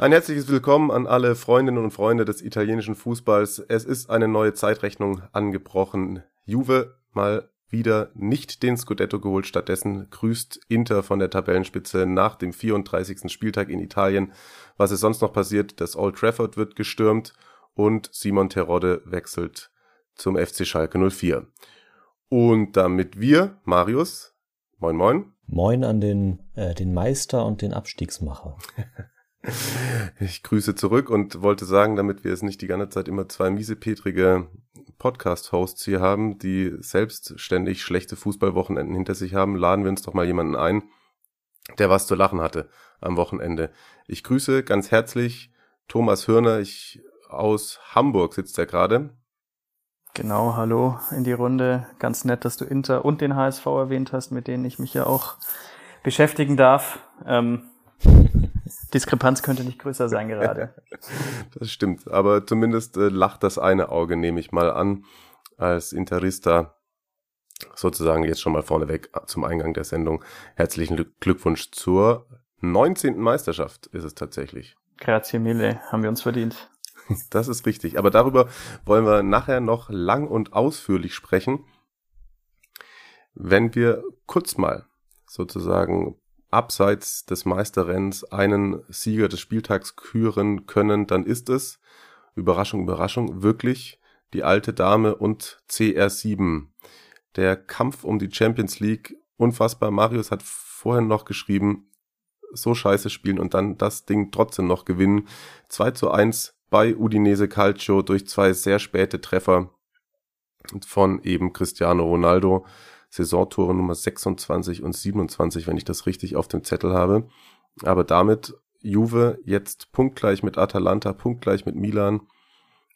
Ein herzliches Willkommen an alle Freundinnen und Freunde des italienischen Fußballs. Es ist eine neue Zeitrechnung angebrochen. Juve mal wieder nicht den Scudetto geholt, stattdessen grüßt Inter von der Tabellenspitze nach dem 34. Spieltag in Italien. Was ist sonst noch passiert? Das Old Trafford wird gestürmt und Simon Terodde wechselt zum FC Schalke 04. Und damit wir, Marius, moin moin. Moin an den, äh, den Meister und den Abstiegsmacher. Ich grüße zurück und wollte sagen, damit wir es nicht die ganze Zeit immer zwei miesepetrige Podcast-Hosts hier haben, die selbstständig schlechte Fußballwochenenden hinter sich haben, laden wir uns doch mal jemanden ein, der was zu lachen hatte am Wochenende. Ich grüße ganz herzlich Thomas Hörner. Ich aus Hamburg sitzt er gerade. Genau, hallo in die Runde. Ganz nett, dass du Inter und den HSV erwähnt hast, mit denen ich mich ja auch beschäftigen darf. Ähm, Diskrepanz könnte nicht größer sein gerade. das stimmt, aber zumindest äh, lacht das eine Auge, nehme ich mal an, als Interista sozusagen jetzt schon mal vorneweg zum Eingang der Sendung. Herzlichen Glückwunsch zur 19. Meisterschaft ist es tatsächlich. Grazie mille, haben wir uns verdient. Das ist richtig, aber darüber wollen wir nachher noch lang und ausführlich sprechen, wenn wir kurz mal sozusagen abseits des Meisterrenns einen Sieger des Spieltags küren können, dann ist es, Überraschung, Überraschung, wirklich die alte Dame und CR7. Der Kampf um die Champions League, unfassbar. Marius hat vorhin noch geschrieben, so scheiße spielen und dann das Ding trotzdem noch gewinnen. 2 zu 1 bei Udinese Calcio durch zwei sehr späte Treffer von eben Cristiano Ronaldo. Saisontore Nummer 26 und 27, wenn ich das richtig auf dem Zettel habe. Aber damit Juve jetzt punktgleich mit Atalanta, punktgleich mit Milan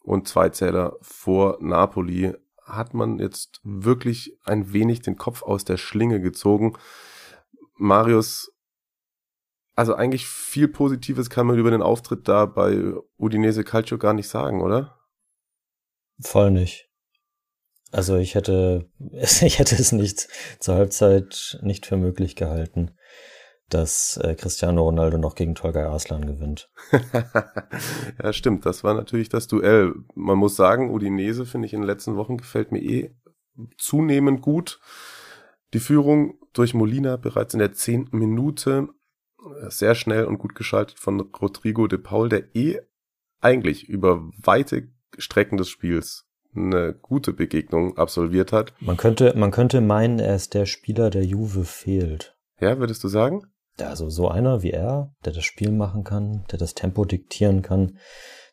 und zwei Zähler vor Napoli. Hat man jetzt wirklich ein wenig den Kopf aus der Schlinge gezogen. Marius, also eigentlich viel Positives kann man über den Auftritt da bei Udinese Calcio gar nicht sagen, oder? Voll nicht. Also ich hätte, ich hätte es nicht zur Halbzeit nicht für möglich gehalten, dass äh, Cristiano Ronaldo noch gegen Tolga Arslan gewinnt. ja, stimmt. Das war natürlich das Duell. Man muss sagen, Udinese finde ich in den letzten Wochen gefällt mir eh zunehmend gut. Die Führung durch Molina bereits in der zehnten Minute sehr schnell und gut geschaltet von Rodrigo de Paul, der eh eigentlich über weite Strecken des Spiels eine gute Begegnung absolviert hat. Man könnte, man könnte meinen, er ist der Spieler, der Juve fehlt. Ja, würdest du sagen? Also so einer wie er, der das Spiel machen kann, der das Tempo diktieren kann.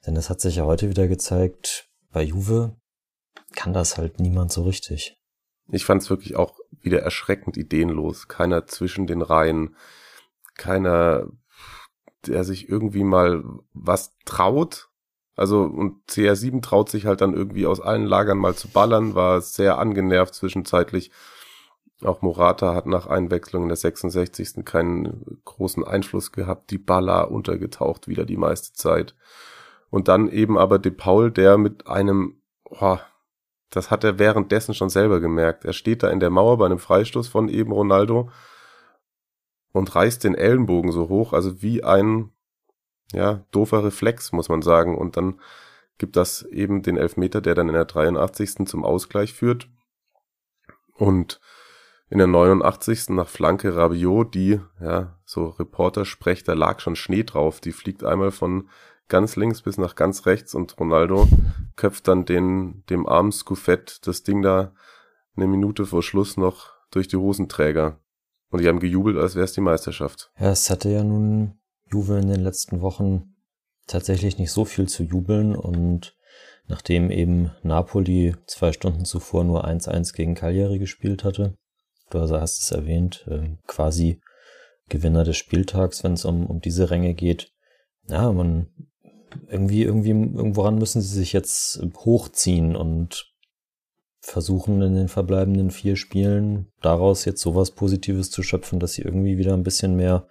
Denn das hat sich ja heute wieder gezeigt, bei Juve kann das halt niemand so richtig. Ich fand es wirklich auch wieder erschreckend ideenlos. Keiner zwischen den Reihen, keiner, der sich irgendwie mal was traut, also, und CR7 traut sich halt dann irgendwie aus allen Lagern mal zu ballern, war sehr angenervt zwischenzeitlich. Auch Morata hat nach Einwechslung in der 66. keinen großen Einfluss gehabt. Die Baller untergetaucht wieder die meiste Zeit. Und dann eben aber De Paul, der mit einem, oh, das hat er währenddessen schon selber gemerkt. Er steht da in der Mauer bei einem Freistoß von eben Ronaldo und reißt den Ellenbogen so hoch, also wie ein ja, doofer Reflex, muss man sagen. Und dann gibt das eben den Elfmeter, der dann in der 83. zum Ausgleich führt. Und in der 89. nach Flanke Rabiot, die, ja, so Reporter sprecht, da lag schon Schnee drauf. Die fliegt einmal von ganz links bis nach ganz rechts und Ronaldo köpft dann den, dem armen Scuffett das Ding da eine Minute vor Schluss noch durch die Hosenträger. Und die haben gejubelt, als wäre es die Meisterschaft. Ja, es hatte ja nun Juve in den letzten Wochen tatsächlich nicht so viel zu jubeln und nachdem eben Napoli zwei Stunden zuvor nur 1-1 gegen Cagliari gespielt hatte, du hast es erwähnt, äh, quasi Gewinner des Spieltags, wenn es um, um diese Ränge geht. Ja, man irgendwie, irgendwie, irgendworan müssen sie sich jetzt hochziehen und versuchen in den verbleibenden vier Spielen daraus jetzt sowas Positives zu schöpfen, dass sie irgendwie wieder ein bisschen mehr,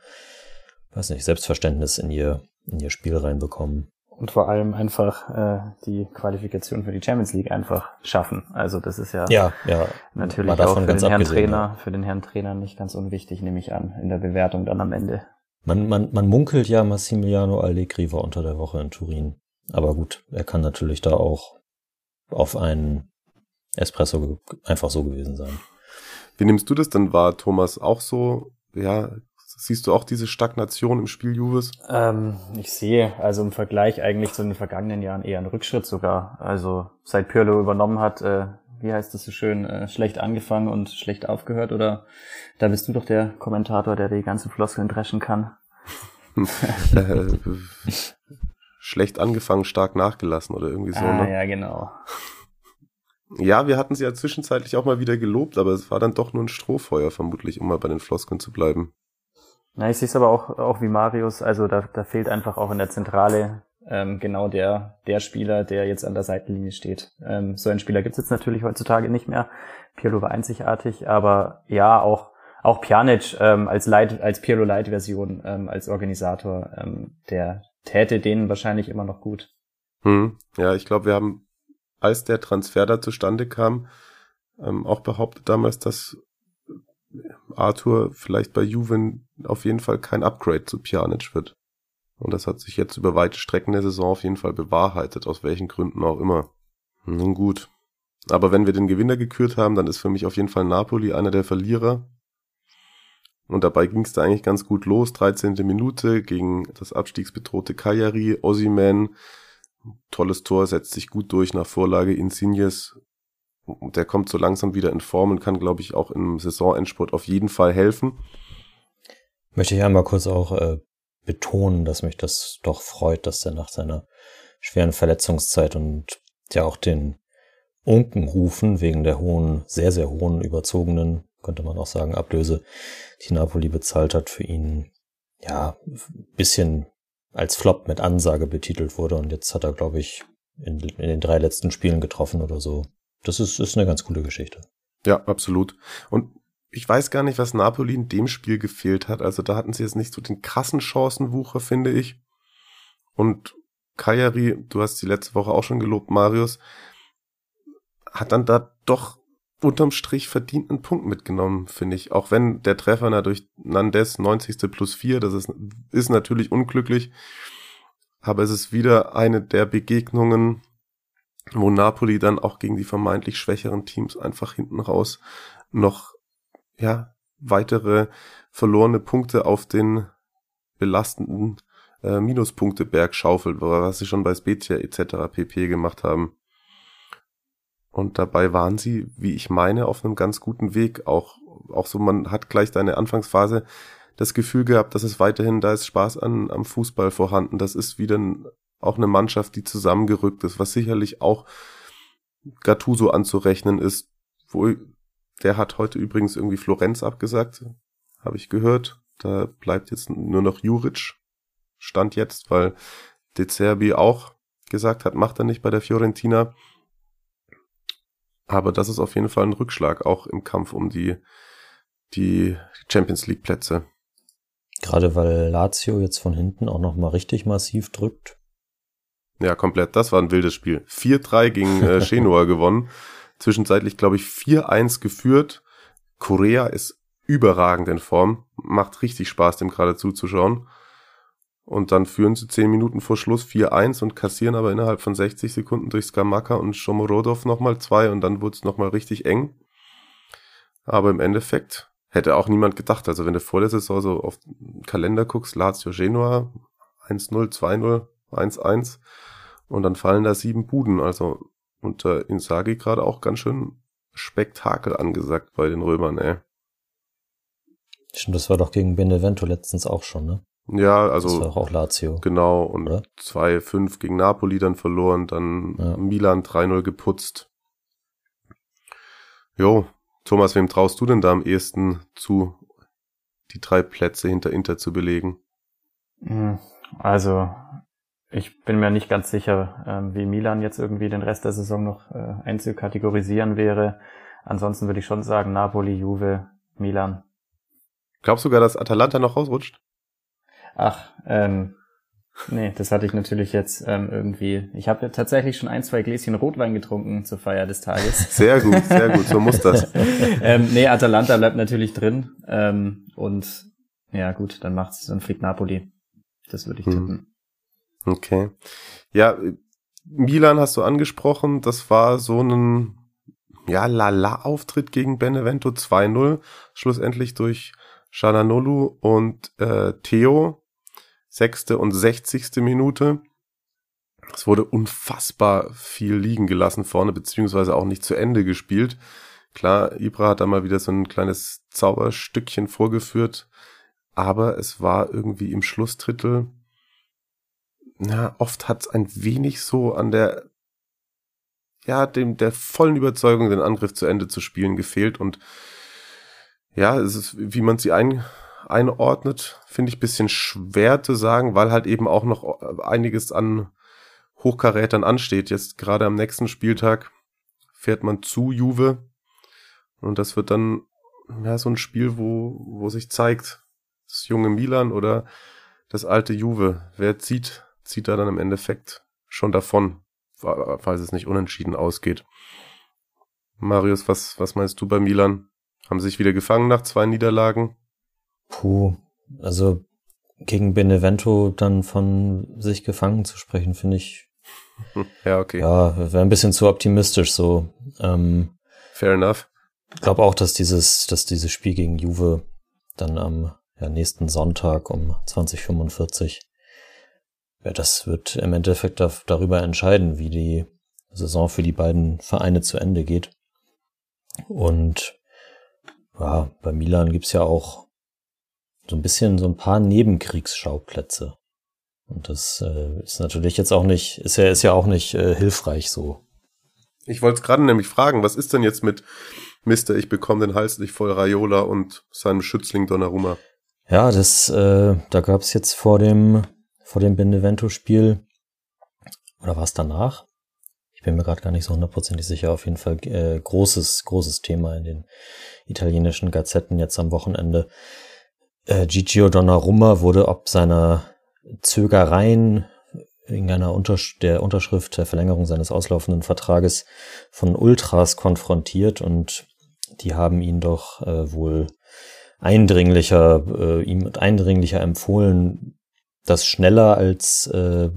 weiß nicht, Selbstverständnis in ihr, in ihr Spiel reinbekommen. Und vor allem einfach äh, die Qualifikation für die Champions League einfach schaffen. Also das ist ja, ja, ja natürlich auch für den Herrn Trainer, ja. für den Herrn Trainer nicht ganz unwichtig, nehme ich an, in der Bewertung dann am Ende. Man, man, man munkelt ja, Massimiliano Allegri war unter der Woche in Turin. Aber gut, er kann natürlich da auch auf einen Espresso einfach so gewesen sein. Wie nimmst du das denn wahr, Thomas? Auch so, ja, siehst du auch diese Stagnation im Spiel Juves? Ähm, ich sehe also im Vergleich eigentlich zu den vergangenen Jahren eher einen Rückschritt sogar. Also seit Pirlo übernommen hat, äh, wie heißt das so schön, äh, schlecht angefangen und schlecht aufgehört oder da bist du doch der Kommentator, der die ganzen Floskeln dreschen kann. Äh, schlecht angefangen, stark nachgelassen oder irgendwie so. Ah, ne? ja, genau. Ja, wir hatten sie ja zwischenzeitlich auch mal wieder gelobt, aber es war dann doch nur ein Strohfeuer vermutlich, um mal bei den Floskeln zu bleiben. Na, ich sehe es aber auch, auch wie Marius, also da, da fehlt einfach auch in der Zentrale ähm, genau der, der Spieler, der jetzt an der Seitenlinie steht. Ähm, so einen Spieler gibt's jetzt natürlich heutzutage nicht mehr. Pirlo war einzigartig, aber ja, auch, auch Pjanic ähm, als, Light, als Pirlo Light-Version, ähm, als Organisator, ähm, der täte denen wahrscheinlich immer noch gut. Hm, ja, ich glaube, wir haben als der Transfer da zustande kam, ähm, auch behauptet damals, dass Arthur vielleicht bei Juven auf jeden Fall kein Upgrade zu Pjanic wird. Und das hat sich jetzt über weite Strecken der Saison auf jeden Fall bewahrheitet, aus welchen Gründen auch immer. Nun gut. Aber wenn wir den Gewinner gekürt haben, dann ist für mich auf jeden Fall Napoli einer der Verlierer. Und dabei ging es da eigentlich ganz gut los. 13. Minute gegen das abstiegsbedrohte Cagliari. Ossiman Tolles Tor, setzt sich gut durch nach Vorlage Insignes. Der kommt so langsam wieder in Form und kann, glaube ich, auch im Saisonendsport auf jeden Fall helfen. Möchte ich einmal kurz auch äh, betonen, dass mich das doch freut, dass er nach seiner schweren Verletzungszeit und ja auch den Unkenrufen wegen der hohen, sehr, sehr hohen, überzogenen, könnte man auch sagen, Ablöse, die Napoli bezahlt hat, für ihn ja, bisschen als Flop mit Ansage betitelt wurde und jetzt hat er, glaube ich, in, in, den drei letzten Spielen getroffen oder so. Das ist, ist eine ganz coole Geschichte. Ja, absolut. Und ich weiß gar nicht, was Napoli in dem Spiel gefehlt hat. Also da hatten sie jetzt nicht so den krassen Chancenwucher, finde ich. Und Kajari, du hast die letzte Woche auch schon gelobt, Marius, hat dann da doch unterm Strich verdienten Punkt mitgenommen, finde ich. Auch wenn der Treffer natürlich Nandes 90. plus 4, das ist, ist natürlich unglücklich. Aber es ist wieder eine der Begegnungen, wo Napoli dann auch gegen die vermeintlich schwächeren Teams einfach hinten raus noch, ja, weitere verlorene Punkte auf den belastenden äh, Minuspunkteberg schaufelt, was sie schon bei Spezia etc. pp gemacht haben. Und dabei waren sie, wie ich meine, auf einem ganz guten Weg. Auch, auch so, man hat gleich deine Anfangsphase das Gefühl gehabt, dass es weiterhin, da ist Spaß an, am Fußball vorhanden. Das ist wieder ein, auch eine Mannschaft, die zusammengerückt ist, was sicherlich auch Gattuso anzurechnen ist. Wo, der hat heute übrigens irgendwie Florenz abgesagt, habe ich gehört. Da bleibt jetzt nur noch Juric. Stand jetzt, weil De Zerbi auch gesagt hat, macht er nicht bei der Fiorentina. Aber das ist auf jeden Fall ein Rückschlag, auch im Kampf um die, die Champions League Plätze. Gerade weil Lazio jetzt von hinten auch nochmal richtig massiv drückt. Ja, komplett. Das war ein wildes Spiel. 4-3 gegen äh, Genua gewonnen. Zwischenzeitlich, glaube ich, 4-1 geführt. Korea ist überragend in Form. Macht richtig Spaß, dem gerade zuzuschauen. Und dann führen sie 10 Minuten vor Schluss 4-1 und kassieren aber innerhalb von 60 Sekunden durch Skamaka und Shomorodov nochmal zwei und dann wurde es nochmal richtig eng. Aber im Endeffekt hätte auch niemand gedacht. Also wenn du vor der Saison so auf den Kalender guckst, Lazio Genua 1-0, 2-0, 1-1 und dann fallen da sieben Buden. Also unter Insagi gerade auch ganz schön Spektakel angesagt bei den Römern, ey. Stimmt, das war doch gegen Benevento letztens auch schon, ne? Ja, also. Das war auch Lazio. Genau, und 2-5 gegen Napoli dann verloren, dann ja. Milan 3-0 geputzt. Jo, Thomas, wem traust du denn da am ehesten zu, die drei Plätze hinter Inter zu belegen? Hm, also, Ich bin mir nicht ganz sicher, ähm, wie Milan jetzt irgendwie den Rest der Saison noch äh, einzukategorisieren wäre. Ansonsten würde ich schon sagen, Napoli, Juve, Milan. Glaubst du sogar, dass Atalanta noch rausrutscht? Ach, ähm, nee, das hatte ich natürlich jetzt ähm, irgendwie. Ich habe ja tatsächlich schon ein, zwei Gläschen Rotwein getrunken zur Feier des Tages. Sehr gut, sehr gut, so muss das. ähm, nee, Atalanta bleibt natürlich drin. Ähm, und ja, gut, dann macht's, dann fliegt Napoli. Das würde ich hm. Okay. Ja, Milan hast du angesprochen, das war so ein ja, Lala-Auftritt gegen Benevento 2-0, schlussendlich durch Shalanolu und äh, Theo, sechste und sechzigste Minute. Es wurde unfassbar viel liegen gelassen vorne, beziehungsweise auch nicht zu Ende gespielt. Klar, Ibra hat da mal wieder so ein kleines Zauberstückchen vorgeführt, aber es war irgendwie im Schlussdrittel, na, oft hat es ein wenig so an der, ja, dem, der vollen Überzeugung, den Angriff zu Ende zu spielen gefehlt und ja, es ist, wie man sie ein, einordnet, finde ich bisschen schwer zu sagen, weil halt eben auch noch einiges an Hochkarätern ansteht. Jetzt gerade am nächsten Spieltag fährt man zu Juve und das wird dann ja so ein Spiel, wo, wo sich zeigt, das junge Milan oder das alte Juve. Wer zieht, zieht da dann im Endeffekt schon davon, falls es nicht unentschieden ausgeht. Marius, was, was meinst du bei Milan? Haben sich wieder gefangen nach zwei Niederlagen? Puh, also gegen Benevento dann von sich gefangen zu sprechen, finde ich. Ja, okay. Ja, wäre ein bisschen zu optimistisch so. Ähm, Fair enough. Ich glaube auch, dass dieses, dass dieses Spiel gegen Juve dann am ja, nächsten Sonntag um 2045, ja, das wird im Endeffekt da, darüber entscheiden, wie die Saison für die beiden Vereine zu Ende geht. Und ja, bei Milan gibt's ja auch so ein bisschen so ein paar Nebenkriegsschauplätze. Und das äh, ist natürlich jetzt auch nicht, ist ja, ist ja auch nicht äh, hilfreich so. Ich wollte es gerade nämlich fragen, was ist denn jetzt mit Mister, ich bekomme den Hals nicht voll Raiola und seinem Schützling Donnarumma? Ja, das, äh, da gab's jetzt vor dem, vor dem Benevento-Spiel, oder war es danach? ich bin mir gerade gar nicht so hundertprozentig sicher, auf jeden Fall äh, großes, großes Thema in den italienischen Gazetten jetzt am Wochenende. Äh, Gigio Donnarumma wurde ob seiner Zögereien wegen einer Untersch der Unterschrift der Verlängerung seines auslaufenden Vertrages von Ultras konfrontiert und die haben ihn doch äh, wohl eindringlicher, äh, ihm eindringlicher empfohlen, das schneller als, äh,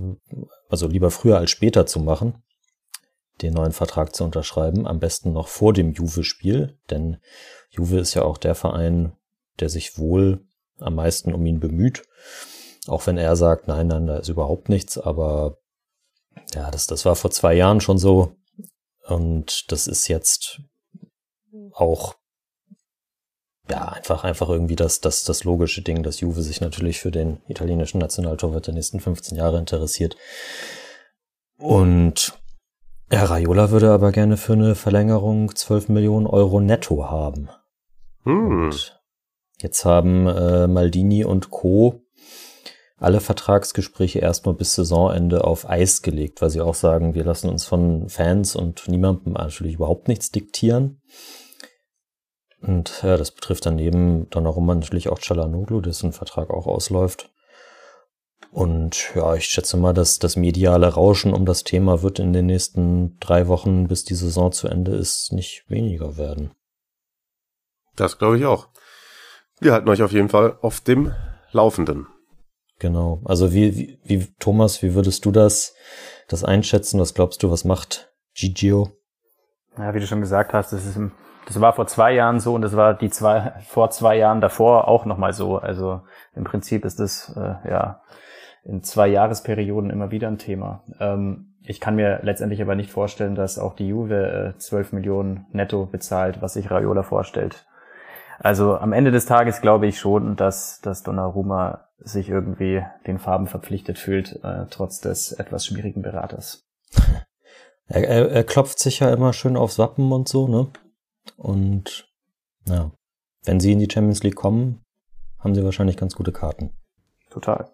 also lieber früher als später zu machen den neuen Vertrag zu unterschreiben, am besten noch vor dem Juve-Spiel, denn Juve ist ja auch der Verein, der sich wohl am meisten um ihn bemüht. Auch wenn er sagt, nein, nein, da ist überhaupt nichts, aber ja, das, das war vor zwei Jahren schon so und das ist jetzt auch ja, einfach, einfach irgendwie das, das, das logische Ding, dass Juve sich natürlich für den italienischen Nationaltorwart der nächsten 15 Jahre interessiert. Und ja, Raiola würde aber gerne für eine Verlängerung 12 Millionen Euro netto haben. Hm. Und jetzt haben äh, Maldini und Co. alle Vertragsgespräche erstmal bis Saisonende auf Eis gelegt, weil sie auch sagen, wir lassen uns von Fans und niemandem natürlich überhaupt nichts diktieren. Und ja, das betrifft dann neben Donnarumma natürlich auch Chalanoglu, dessen Vertrag auch ausläuft. Und ja, ich schätze mal, dass das mediale Rauschen um das Thema wird in den nächsten drei Wochen, bis die Saison zu Ende ist, nicht weniger werden. Das glaube ich auch. Wir halten euch auf jeden Fall auf dem Laufenden. Genau. Also wie, wie, wie Thomas, wie würdest du das, das einschätzen? Was glaubst du, was macht Gigio? Ja, wie du schon gesagt hast, das ist im, das war vor zwei Jahren so und das war die zwei vor zwei Jahren davor auch nochmal so. Also im Prinzip ist das äh, ja in zwei Jahresperioden immer wieder ein Thema. Ähm, ich kann mir letztendlich aber nicht vorstellen, dass auch die Juve äh, 12 Millionen netto bezahlt, was sich Raiola vorstellt. Also am Ende des Tages glaube ich schon, dass, dass Donnarumma sich irgendwie den Farben verpflichtet fühlt, äh, trotz des etwas schwierigen Beraters. Er, er, er klopft sich ja immer schön aufs Wappen und so, ne? Und ja, wenn sie in die Champions League kommen, haben sie wahrscheinlich ganz gute Karten. Total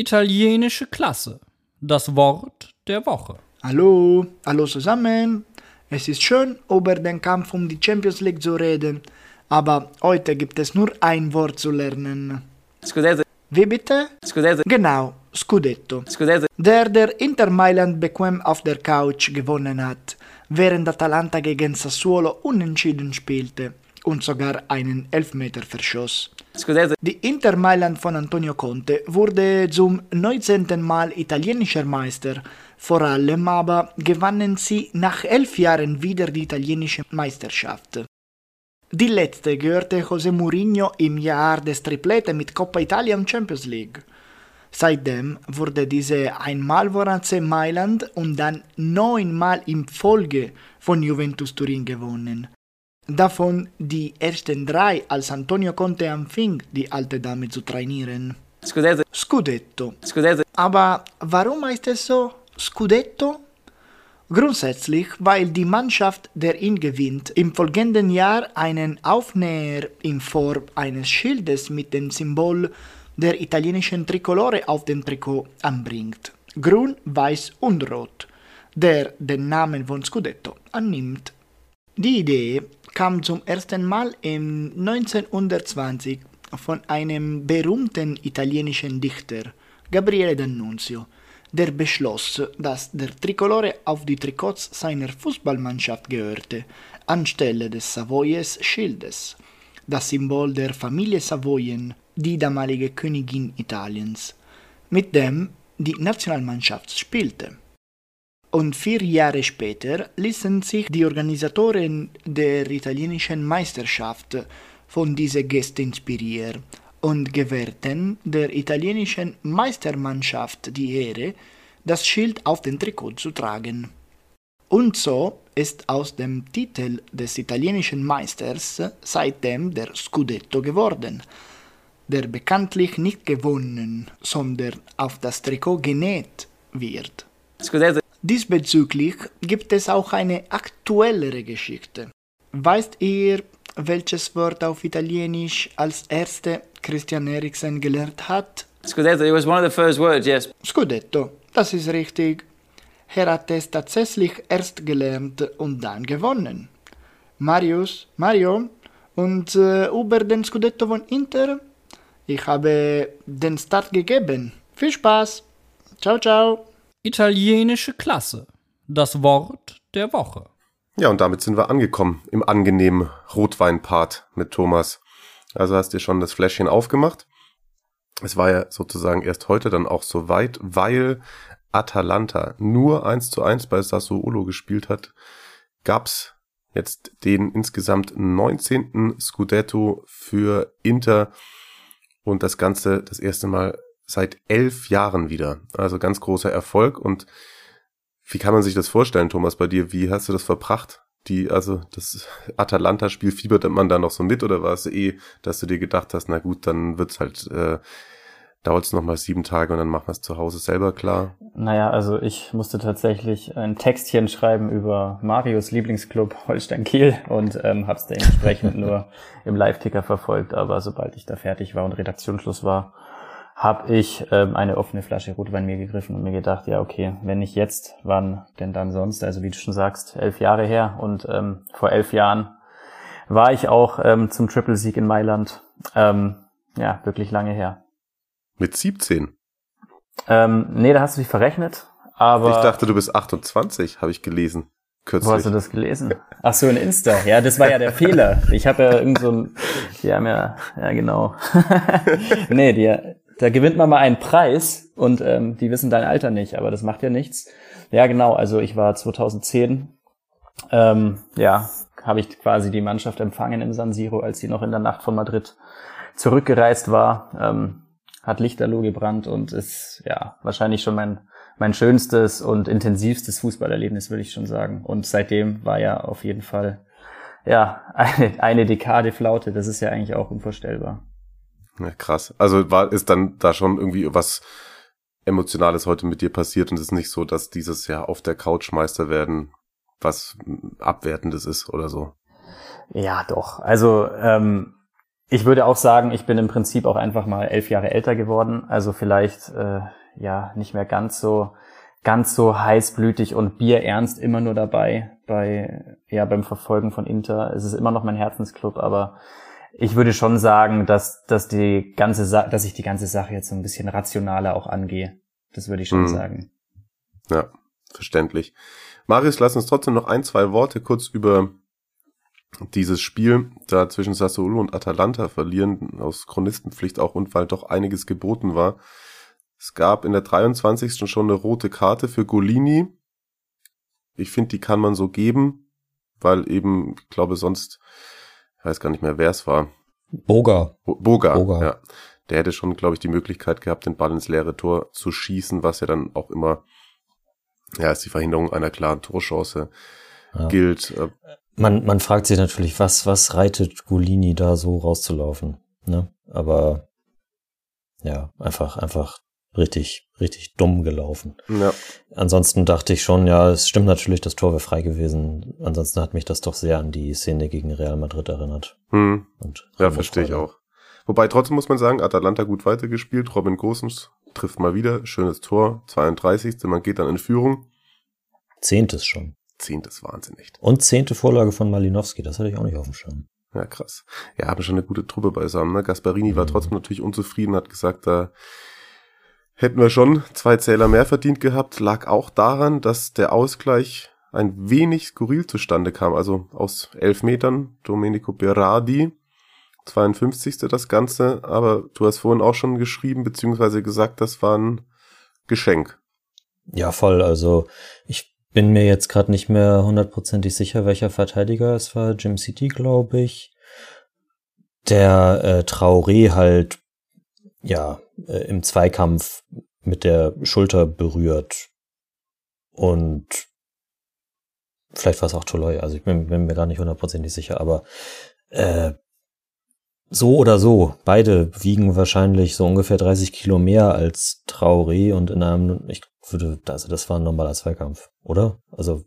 italienische Klasse. Das Wort der Woche. Hallo, hallo zusammen. Es ist schön, über den Kampf um die Champions League zu reden, aber heute gibt es nur ein Wort zu lernen. Scudetto. Wie bitte? Scudetto. Genau, Scudetto. Scudetto. Der der Inter Mailand bequem auf der Couch gewonnen hat, während Atalanta gegen Sassuolo unentschieden spielte und sogar einen Elfmeter verschoss. Die Inter Mailand von Antonio Conte wurde zum 19. Mal italienischer Meister. Vor allem aber gewannen sie nach elf Jahren wieder die italienische Meisterschaft. Die letzte gehörte José Mourinho im Jahr des Triplete mit Coppa Italia und Champions League. Seitdem wurde diese einmal AC Mailand und dann neunmal in Folge von Juventus Turin gewonnen. Davon die ersten drei, als Antonio Conte anfing, die alte Dame zu trainieren. Scudetto. Scudetto. Scudetto. Aber warum heißt es so Scudetto? Grundsätzlich, weil die Mannschaft, der ihn gewinnt, im folgenden Jahr einen Aufnäher in Form eines Schildes mit dem Symbol der italienischen Trikolore auf dem Trikot anbringt. Grün, Weiß und Rot, der den Namen von Scudetto annimmt. Die Idee kam zum ersten Mal im 1920 von einem berühmten italienischen Dichter, Gabriele D'Annunzio, der beschloss, dass der Trikolore auf die Trikots seiner Fußballmannschaft gehörte, anstelle des Savoyes Schildes, das Symbol der Familie Savoyen, die damalige Königin Italiens, mit dem die Nationalmannschaft spielte. Und vier Jahre später ließen sich die Organisatoren der italienischen Meisterschaft von dieser Geste inspirieren und gewährten der italienischen Meistermannschaft die Ehre, das Schild auf dem Trikot zu tragen. Und so ist aus dem Titel des italienischen Meisters seitdem der Scudetto geworden, der bekanntlich nicht gewonnen, sondern auf das Trikot genäht wird. Diesbezüglich gibt es auch eine aktuellere Geschichte. Weißt ihr, welches Wort auf Italienisch als erste Christian Eriksen gelernt hat? Scudetto. It was one of the first words, yes. Scudetto, das ist richtig. Er hat es tatsächlich erst gelernt und dann gewonnen. Marius, Mario, und äh, über den Scudetto von Inter? Ich habe den Start gegeben. Viel Spaß. Ciao, ciao. Italienische Klasse. Das Wort der Woche. Ja, und damit sind wir angekommen im angenehmen Rotwein-Part mit Thomas. Also hast dir schon das Fläschchen aufgemacht. Es war ja sozusagen erst heute dann auch so weit, weil Atalanta nur 1 zu 1 bei Sassuolo gespielt hat, gab's jetzt den insgesamt 19. Scudetto für Inter und das Ganze das erste Mal seit elf Jahren wieder. Also ganz großer Erfolg und wie kann man sich das vorstellen, Thomas, bei dir? Wie hast du das verbracht? Die, also das Atalanta-Spiel fiebert man da noch so mit oder war es eh, dass du dir gedacht hast, na gut, dann wird's halt, äh, dauert es nochmal sieben Tage und dann machen wir es zu Hause selber klar? Naja, also ich musste tatsächlich ein Textchen schreiben über Marius Lieblingsclub Holstein Kiel und ähm, habe es dementsprechend nur im Live-Ticker verfolgt. Aber sobald ich da fertig war und Redaktionsschluss war, habe ich ähm, eine offene Flasche Rotwein mir gegriffen und mir gedacht, ja okay, wenn nicht jetzt, wann denn dann sonst? Also wie du schon sagst, elf Jahre her und ähm, vor elf Jahren war ich auch ähm, zum Triple-Sieg in Mailand. Ähm, ja, wirklich lange her. Mit 17? Ähm, nee, da hast du dich verrechnet, aber... Ich dachte, du bist 28, habe ich gelesen. Kürzlich. Wo hast du das gelesen? Ach so, in Insta. Ja, das war ja der Fehler. Ich habe ja irgend so ein... Die haben ja... Ja, genau. nee, die, da gewinnt man mal einen Preis und ähm, die wissen dein Alter nicht, aber das macht ja nichts. Ja, genau, also ich war 2010, ähm, ja, habe ich quasi die Mannschaft empfangen im San Siro, als sie noch in der Nacht von Madrid zurückgereist war. Ähm, hat Lichterloh gebrannt und ist ja wahrscheinlich schon mein mein schönstes und intensivstes Fußballerlebnis, würde ich schon sagen. Und seitdem war ja auf jeden Fall ja eine, eine Dekade Flaute. Das ist ja eigentlich auch unvorstellbar. Ja, krass. Also war ist dann da schon irgendwie was Emotionales heute mit dir passiert und es ist nicht so, dass dieses Jahr auf der Couch Meister werden was abwertendes ist oder so. Ja, doch. Also ähm, ich würde auch sagen, ich bin im Prinzip auch einfach mal elf Jahre älter geworden. Also vielleicht äh, ja nicht mehr ganz so ganz so heißblütig und bierernst immer nur dabei bei ja beim Verfolgen von Inter. Es ist immer noch mein Herzensclub, aber ich würde schon sagen, dass dass die ganze Sa dass ich die ganze Sache jetzt so ein bisschen rationaler auch angehe. Das würde ich schon Mhm. sagen. Ja, verständlich. Marius, lass uns trotzdem noch ein, zwei Worte kurz über dieses Spiel da zwischen Sassuolo und Atalanta verlieren, aus Chronistenpflicht auch und weil doch einiges geboten war. Es gab in der 23. schon eine rote Karte für Golini. Ich finde, die kann man so geben, weil eben, ich glaube sonst, ich weiß gar nicht mehr, wer es war. Boga. Bo- Boga, Boga. ja. Der hätte schon, glaube ich, die Möglichkeit gehabt, den Ball ins leere Tor zu schießen, was ja dann auch immer, ja, als die Verhinderung einer klaren Torchance Ja. gilt. Man, man fragt sich natürlich, was, was reitet Golini da so rauszulaufen, ne? Aber, ja, einfach, einfach richtig, richtig dumm gelaufen. Ja, Ansonsten dachte ich schon, ja, es stimmt natürlich, das Tor wäre frei gewesen. Ansonsten hat mich das doch sehr an die Szene gegen Real Madrid erinnert. hm, Und ja verstehe ich auch. Wobei trotzdem muss man sagen, Atalanta gut weitergespielt. Robin Gosens trifft mal wieder. Schönes Tor. 32. Man geht dann in Führung. Zehntes schon. Zehntes Wahnsinn echt. Und zehnte Vorlage von Malinowski, das hatte ich auch nicht auf dem Schirm. Ja, krass. Ja, haben schon eine gute Truppe beisammen. Ne? Gasparini war Mhm. trotzdem natürlich unzufrieden, hat gesagt, da hätten wir schon zwei Zähler mehr verdient gehabt. Lag auch daran, dass der Ausgleich ein wenig skurril zustande kam. Also aus elf Metern, Domenico Berardi, 52. das Ganze. Aber du hast vorhin auch schon geschrieben, beziehungsweise gesagt, das war ein Geschenk. Ja, voll. Also ich bin mir jetzt gerade nicht mehr hundertprozentig sicher, welcher Verteidiger es war. Jim City, glaube ich. Der äh, Traoré halt ja äh, im Zweikampf mit der Schulter berührt. Und vielleicht war es auch Toloi, also ich bin, bin mir gar nicht hundertprozentig sicher, aber äh, so oder so, beide wiegen wahrscheinlich so ungefähr 30 Kilo mehr als Traoré und in einem, ich würde, also das war ein normaler Zweikampf, oder? Also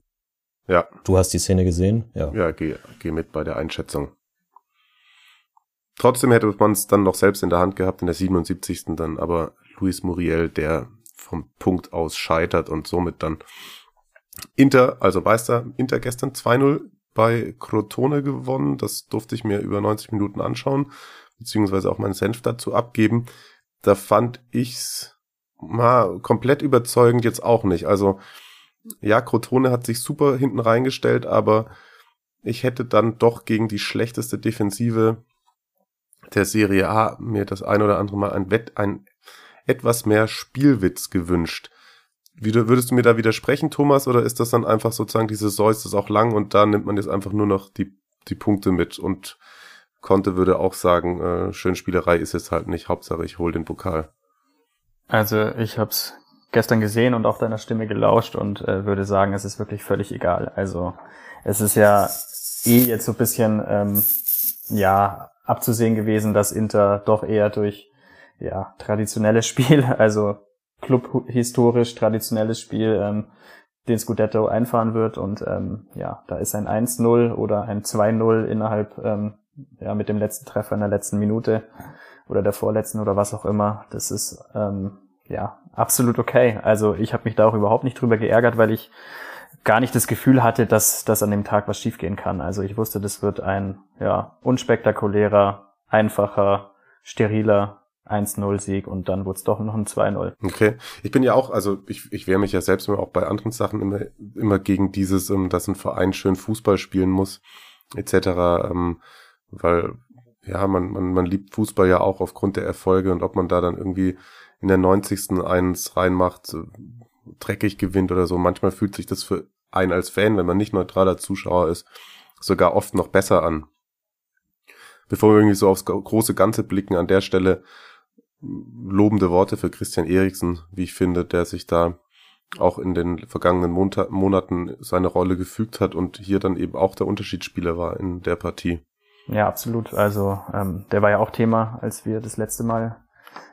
Ja, du hast die Szene gesehen? Ja. ja, geh, geh mit bei der Einschätzung. Trotzdem hätte man es dann noch selbst in der Hand gehabt in der 77. dann, aber Luis Muriel, der vom Punkt aus scheitert und somit dann Inter, also Meister, Inter gestern 2-0 bei Crotone gewonnen. Das durfte ich mir über 90 Minuten anschauen, beziehungsweise auch meinen Senf dazu abgeben. Da fand ich's mal komplett überzeugend jetzt auch nicht. Also ja, Crotone hat sich super hinten reingestellt, aber ich hätte dann doch gegen die schlechteste Defensive der Serie A mir das ein oder andere Mal ein, Wett, ein etwas mehr Spielwitz gewünscht. Wieder, würdest du mir da widersprechen, Thomas, oder ist das dann einfach sozusagen, die Saison ist auch lang und da nimmt man jetzt einfach nur noch die, die Punkte mit und Conte würde auch sagen, äh, Schönspielerei ist jetzt halt nicht, Hauptsache ich hol den Pokal. Also ich habe es gestern gesehen und auch deiner Stimme gelauscht und äh, würde sagen, es ist wirklich völlig egal. Also es ist ja eh jetzt so ein bisschen ähm, ja abzusehen gewesen, dass Inter doch eher durch ja traditionelles Spiel, also clubhistorisch traditionelles Spiel, ähm, den Scudetto einfahren wird und ähm, ja, da ist ein 1-0 oder ein 2-0 innerhalb ähm, ja mit dem letzten Treffer in der letzten Minute oder der vorletzten oder was auch immer. Das ist ähm, ja absolut okay. Also ich habe mich da auch überhaupt nicht drüber geärgert, weil ich gar nicht das Gefühl hatte, dass dass an dem Tag was schiefgehen kann. Also ich wusste, das wird ein ja unspektakulärer, einfacher, steriler 1-0-Sieg und dann wurde es doch noch ein 2-0. Okay. Ich bin ja auch, also ich, ich wehre mich ja selbst immer auch bei anderen Sachen immer, immer gegen dieses, ähm, dass ein Verein schön Fußball spielen muss, etc. Ähm, weil ja, man, man, man liebt Fußball ja auch aufgrund der Erfolge und ob man da dann irgendwie in der 90. eins reinmacht, äh, dreckig gewinnt oder so. Manchmal fühlt sich das für einen als Fan, wenn man nicht neutraler Zuschauer ist, sogar oft noch besser an. Bevor wir irgendwie so aufs große Ganze blicken, an der Stelle lobende Worte für Christian Eriksen, wie ich finde, der sich da auch in den vergangenen Monta Monaten seine Rolle gefügt hat und hier dann eben auch der Unterschiedsspieler war in der Partie. Ja, absolut. Also ähm, der war ja auch Thema, als wir das letzte Mal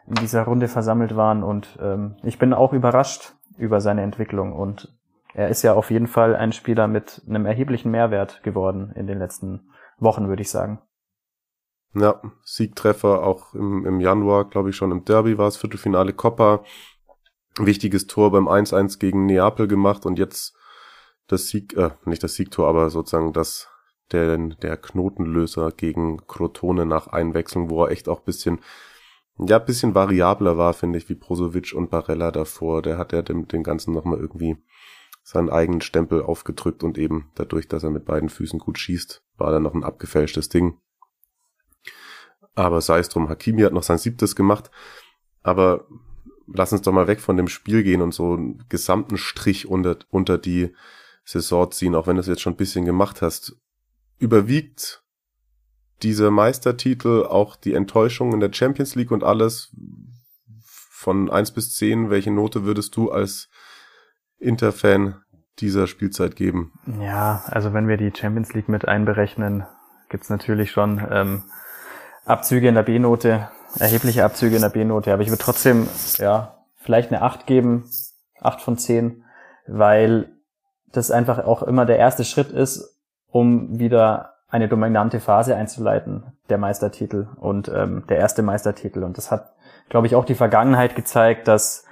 in dieser Runde versammelt waren und ähm, ich bin auch überrascht über seine Entwicklung und er ist ja auf jeden Fall ein Spieler mit einem erheblichen Mehrwert geworden in den letzten Wochen, würde ich sagen. Ja, Siegtreffer auch im, im Januar, glaube ich schon im Derby war es, Viertelfinale Coppa. wichtiges Tor beim 1-1 gegen Neapel gemacht und jetzt das Sieg, äh, nicht das Siegtor, aber sozusagen das, der, der Knotenlöser gegen Crotone nach Einwechslung, wo er echt auch bisschen, ja, bisschen variabler war, finde ich, wie Brozovic und Barella davor. Der hat ja dem, dem Ganzen nochmal irgendwie seinen eigenen Stempel aufgedrückt und eben dadurch, dass er mit beiden Füßen gut schießt, war dann noch ein abgefälschtes Ding. Aber sei es drum, Hakimi hat noch sein siebtes gemacht. Aber lass uns doch mal weg von dem Spiel gehen und so einen gesamten Strich unter, unter die Saison ziehen, auch wenn du es jetzt schon ein bisschen gemacht hast. Überwiegt dieser Meistertitel auch die Enttäuschung in der Champions League und alles von eins bis zehn? welche Note würdest du als Interfan dieser Spielzeit geben? Ja, also wenn wir die Champions League mit einberechnen, gibt's natürlich schon ähm, Abzüge in der B-Note, erhebliche Abzüge in der B-Note, aber ich würde trotzdem, ja, vielleicht eine 8 geben, 8 von 10, weil das einfach auch immer der erste Schritt ist, um wieder eine dominante Phase einzuleiten, der Meistertitel und ähm, der erste Meistertitel. Und das hat, glaube ich, auch die Vergangenheit gezeigt, dass,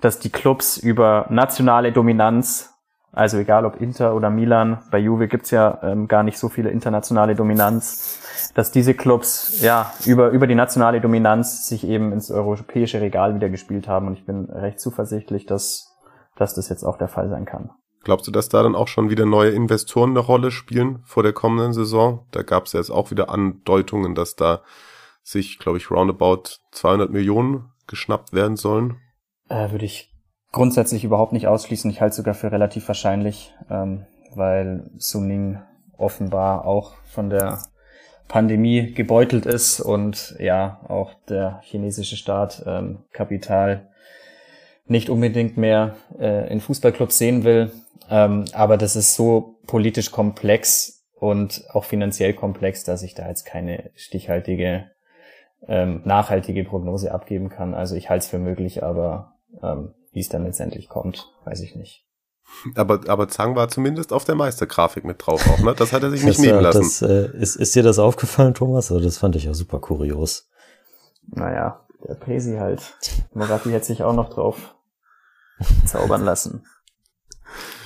dass die Clubs über nationale Dominanz, also egal ob Inter oder Milan, bei Juve gibt's ja ähm, gar nicht so viele internationale Dominanz, dass diese Clubs ja über, über die nationale Dominanz sich eben ins europäische Regal wieder gespielt haben. Und ich bin recht zuversichtlich, dass, dass das jetzt auch der Fall sein kann. Glaubst du, dass da dann auch schon wieder neue Investoren eine Rolle spielen vor der kommenden Saison? Da gab es ja jetzt auch wieder Andeutungen, dass da sich, glaube ich, roundabout 200 Millionen geschnappt werden sollen. Äh, würde ich grundsätzlich überhaupt nicht ausschließen. Ich halte sogar für relativ wahrscheinlich, ähm, weil Suning offenbar auch von der Pandemie gebeutelt ist und ja, auch der chinesische Staat ähm, Kapital nicht unbedingt mehr äh, in Fußballclubs sehen will. Ähm, aber das ist so politisch komplex und auch finanziell komplex, dass ich da jetzt keine stichhaltige, ähm, nachhaltige Prognose abgeben kann. Also ich halte es für möglich, aber ähm, wie es dann letztendlich kommt, weiß ich nicht. Aber, aber Zhang war zumindest auf der Meistergrafik mit drauf auch, ne? Das hat er sich nicht nehmen lassen. Das, äh, ist, ist dir das aufgefallen, Thomas? Also das fand ich ja super kurios. Naja, der Pesi halt. Moratti hätte sich auch noch drauf zaubern lassen.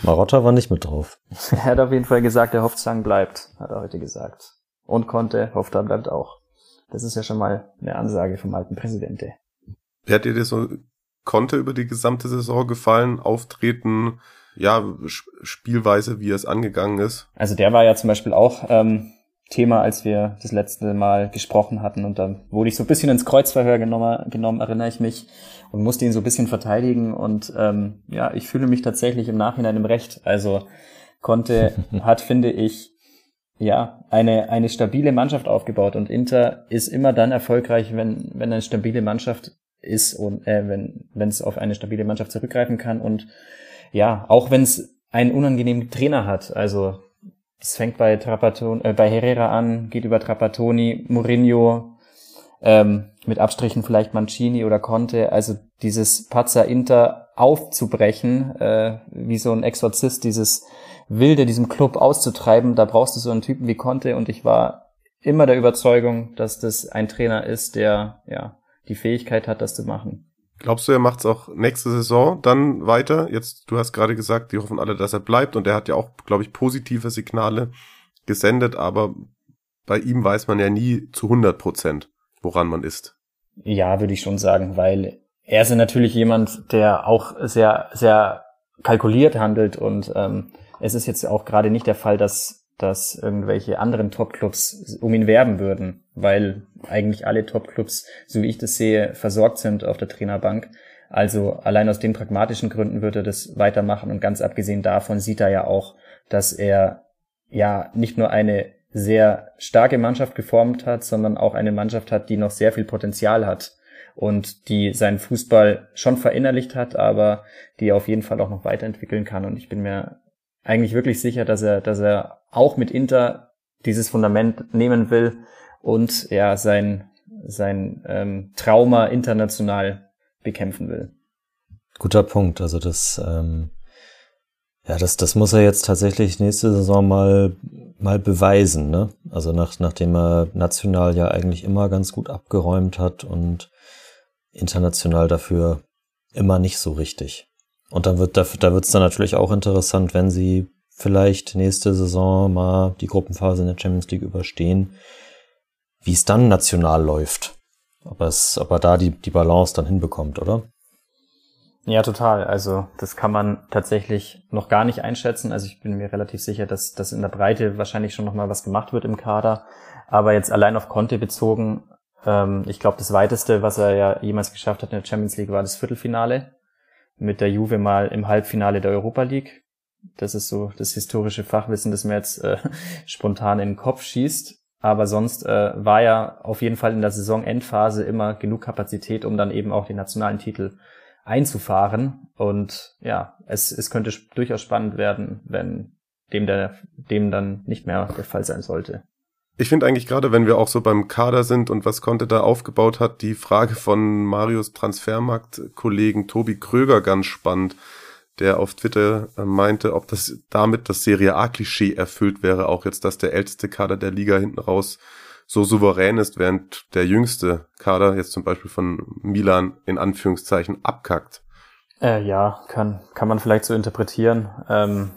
Marotta war nicht mit drauf. Er hat auf jeden Fall gesagt, er hofft, Zhang bleibt, hat er heute gesagt. Und konnte, hofft, er bleibt auch. Das ist ja schon mal eine Ansage vom alten Präsidente. Wie hat dir das so konnte über die gesamte Saison gefallen? Auftreten, ja, Spielweise, wie es angegangen ist? Also der war ja zum Beispiel auch ähm, Thema, als wir das letzte Mal gesprochen hatten. Und dann wurde ich so ein bisschen ins Kreuzverhör genommen, genommen erinnere ich mich, und musste ihn so ein bisschen verteidigen. Und ähm, ja, ich fühle mich tatsächlich im Nachhinein im Recht. Also konnte, hat, finde ich, ja, eine, eine stabile Mannschaft aufgebaut. Und Inter ist immer dann erfolgreich, wenn, wenn eine stabile Mannschaft ist und äh, wenn wenn es auf eine stabile Mannschaft zurückgreifen kann. Und ja, auch wenn es einen unangenehmen Trainer hat. Also es fängt bei Trapattoni, äh, bei Herrera an, geht über Trapattoni, Mourinho, ähm, mit Abstrichen vielleicht Mancini oder Conte. Also dieses Pazza Inter aufzubrechen, äh, wie so ein Exorzist, dieses Wilde, diesem Club auszutreiben, da brauchst du so einen Typen wie Conte und ich war immer der Überzeugung, dass das ein Trainer ist, der ja die Fähigkeit hat, das zu machen. Glaubst du, er macht es auch nächste Saison dann weiter? Jetzt, du hast gerade gesagt, die hoffen alle, dass er bleibt und er hat ja auch, glaube ich, positive Signale gesendet, aber bei ihm weiß man ja nie zu 100 Prozent, woran man ist. Ja, würde ich schon sagen, weil er ist ja natürlich jemand, der auch sehr, sehr kalkuliert handelt und ähm, es ist jetzt auch gerade nicht der Fall, dass dass irgendwelche anderen Topclubs um ihn werben würden, weil eigentlich alle Topclubs, so wie ich das sehe, versorgt sind auf der Trainerbank. Also allein aus den pragmatischen Gründen würde er das weitermachen und ganz abgesehen davon sieht er ja auch, dass er ja nicht nur eine sehr starke Mannschaft geformt hat, sondern auch eine Mannschaft hat, die noch sehr viel Potenzial hat und die seinen Fußball schon verinnerlicht hat, aber die er auf jeden Fall auch noch weiterentwickeln kann. Und ich bin mir eigentlich wirklich sicher, dass er, dass er auch mit Inter dieses Fundament nehmen will und ja sein sein ähm, Trauma international bekämpfen will. Guter Punkt. Also das ähm, ja, das, das muss er jetzt tatsächlich nächste Saison mal, mal beweisen, ne? Also nach, nachdem er national ja eigentlich immer ganz gut abgeräumt hat und international dafür immer nicht so richtig. Und dann wird da, da wird es dann natürlich auch interessant, wenn sie vielleicht nächste Saison mal die Gruppenphase in der Champions League überstehen, wie es dann national läuft. Aber es, aber da die, die Balance dann hinbekommt, oder? Ja, total. Also das kann man tatsächlich noch gar nicht einschätzen. Also ich bin mir relativ sicher, dass, dass in der Breite wahrscheinlich schon nochmal was gemacht wird im Kader. Aber jetzt allein auf Conte bezogen, ähm, ich glaube, das weiteste, was er ja jemals geschafft hat in der Champions League, war das Viertelfinale. Mit der Juve mal im Halbfinale der Europa League. Das ist so das historische Fachwissen, das mir jetzt äh, spontan in den Kopf schießt. Aber sonst äh, war ja auf jeden Fall in der Saisonendphase immer genug Kapazität, um dann eben auch den nationalen Titel einzufahren. Und ja, es, es könnte durchaus spannend werden, wenn dem, der, dem dann nicht mehr der Fall sein sollte. Ich finde eigentlich gerade, wenn wir auch so beim Kader sind und was Conte da aufgebaut hat, die Frage von Marius Transfermarkt-Kollegen Tobi Kröger ganz spannend, der auf Twitter äh, meinte, ob das damit das Serie A-Klischee erfüllt wäre, auch jetzt, dass der älteste Kader der Liga hinten raus so souverän ist, während der jüngste Kader jetzt zum Beispiel von Milan in Anführungszeichen abkackt. Äh, ja, kann, kann man vielleicht so interpretieren. Ähm,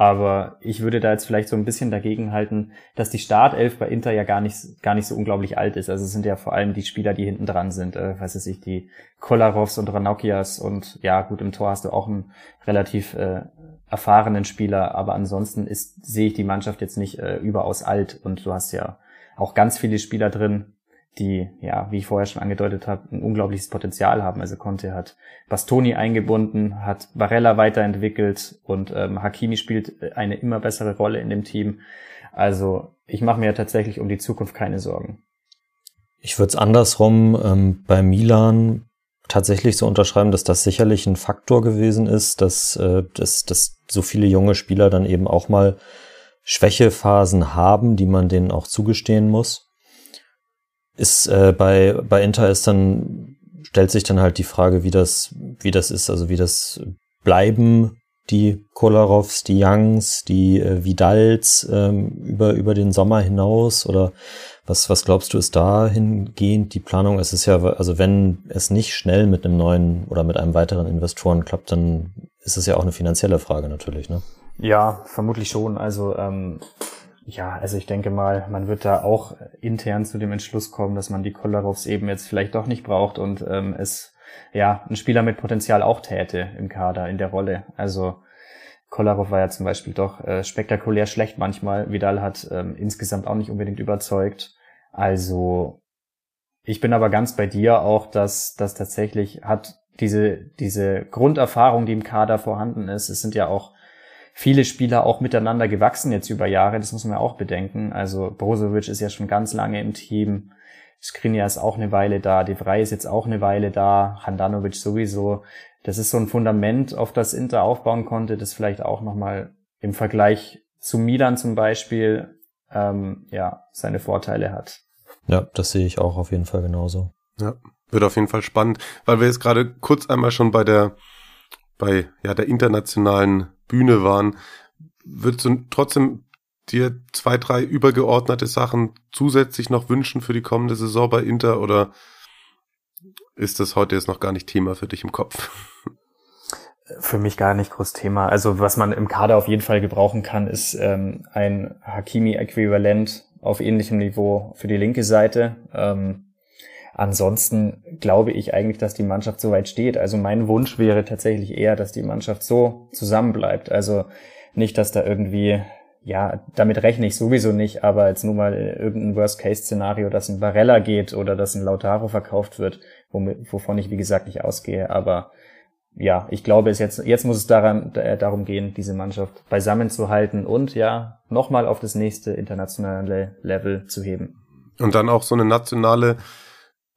aber ich würde da jetzt vielleicht so ein bisschen dagegen halten, dass die Startelf bei Inter ja gar nicht, gar nicht so unglaublich alt ist. Also es sind ja vor allem die Spieler, die hinten dran sind. Äh, weiß ich, die Kolarovs und Ranocchias und ja, gut, im Tor hast du auch einen relativ äh, erfahrenen Spieler, aber ansonsten ist, sehe ich die Mannschaft jetzt nicht äh, überaus alt und du hast ja auch ganz viele Spieler drin, die, ja, wie ich vorher schon angedeutet habe, ein unglaubliches Potenzial haben. Also Conte hat Bastoni eingebunden, hat Barella weiterentwickelt und ähm, Hakimi spielt eine immer bessere Rolle in dem Team. Also ich mache mir tatsächlich um die Zukunft keine Sorgen. Ich würde es andersrum ähm, bei Milan tatsächlich so unterschreiben, dass das sicherlich ein Faktor gewesen ist, dass, äh, dass, dass so viele junge Spieler dann eben auch mal Schwächephasen haben, die man denen auch zugestehen muss. Ist äh, bei, bei Inter ist dann, stellt sich dann halt die Frage, wie das, wie das ist, also wie das bleiben die Kolarovs, die Youngs, die äh, Vidals ähm, über, über den Sommer hinaus oder was, was glaubst du, ist dahingehend die Planung? Es ist ja, also wenn es nicht schnell mit einem neuen oder mit einem weiteren Investoren klappt, dann ist es ja auch eine finanzielle Frage natürlich, ne? Ja, vermutlich schon. Also ähm, ja, also ich denke mal, man wird da auch intern zu dem Entschluss kommen, dass man die Kolarovs eben jetzt vielleicht doch nicht braucht und ähm, es ja ein Spieler mit Potenzial auch täte im Kader in der Rolle. Also Kolarov war ja zum Beispiel doch äh, spektakulär schlecht manchmal. Vidal hat ähm, insgesamt auch nicht unbedingt überzeugt. Also ich bin aber ganz bei dir auch, dass das tatsächlich hat diese diese Grunderfahrung, die im Kader vorhanden ist. Es sind ja auch viele Spieler auch miteinander gewachsen jetzt über Jahre, das muss man ja auch bedenken. Also Brozovic ist ja schon ganz lange im Team, Skriniar ist auch eine Weile da, De Vrij ist jetzt auch eine Weile da, Handanovic sowieso. Das ist so ein Fundament, auf das Inter aufbauen konnte, das vielleicht auch nochmal im Vergleich zu Milan zum Beispiel ähm, ja seine Vorteile hat. Ja, das sehe ich auch auf jeden Fall genauso. Ja, wird auf jeden Fall spannend, weil wir jetzt gerade kurz einmal schon bei der bei ja der internationalen Bühne waren, würdest du trotzdem dir zwei, drei übergeordnete Sachen zusätzlich noch wünschen für die kommende Saison bei Inter oder ist das heute jetzt noch gar nicht Thema für dich im Kopf? Für mich gar nicht groß Thema. Also was man im Kader auf jeden Fall gebrauchen kann, ist ähm, ein Hakimi-Äquivalent auf ähnlichem Niveau für die linke Seite. Ähm, Ansonsten glaube ich eigentlich, dass die Mannschaft so weit steht. Also mein Wunsch wäre tatsächlich eher, dass die Mannschaft so zusammenbleibt. Also nicht, dass da irgendwie, ja, damit rechne ich sowieso nicht, aber jetzt nur mal irgendein Worst-Case-Szenario, dass ein Barella geht oder dass ein Lautaro verkauft wird, wovon ich wie gesagt nicht ausgehe. Aber ja, ich glaube, es jetzt, jetzt muss es daran, äh, darum gehen, diese Mannschaft beisammen zu halten und ja, nochmal auf das nächste internationale Level zu heben. Und dann auch so eine nationale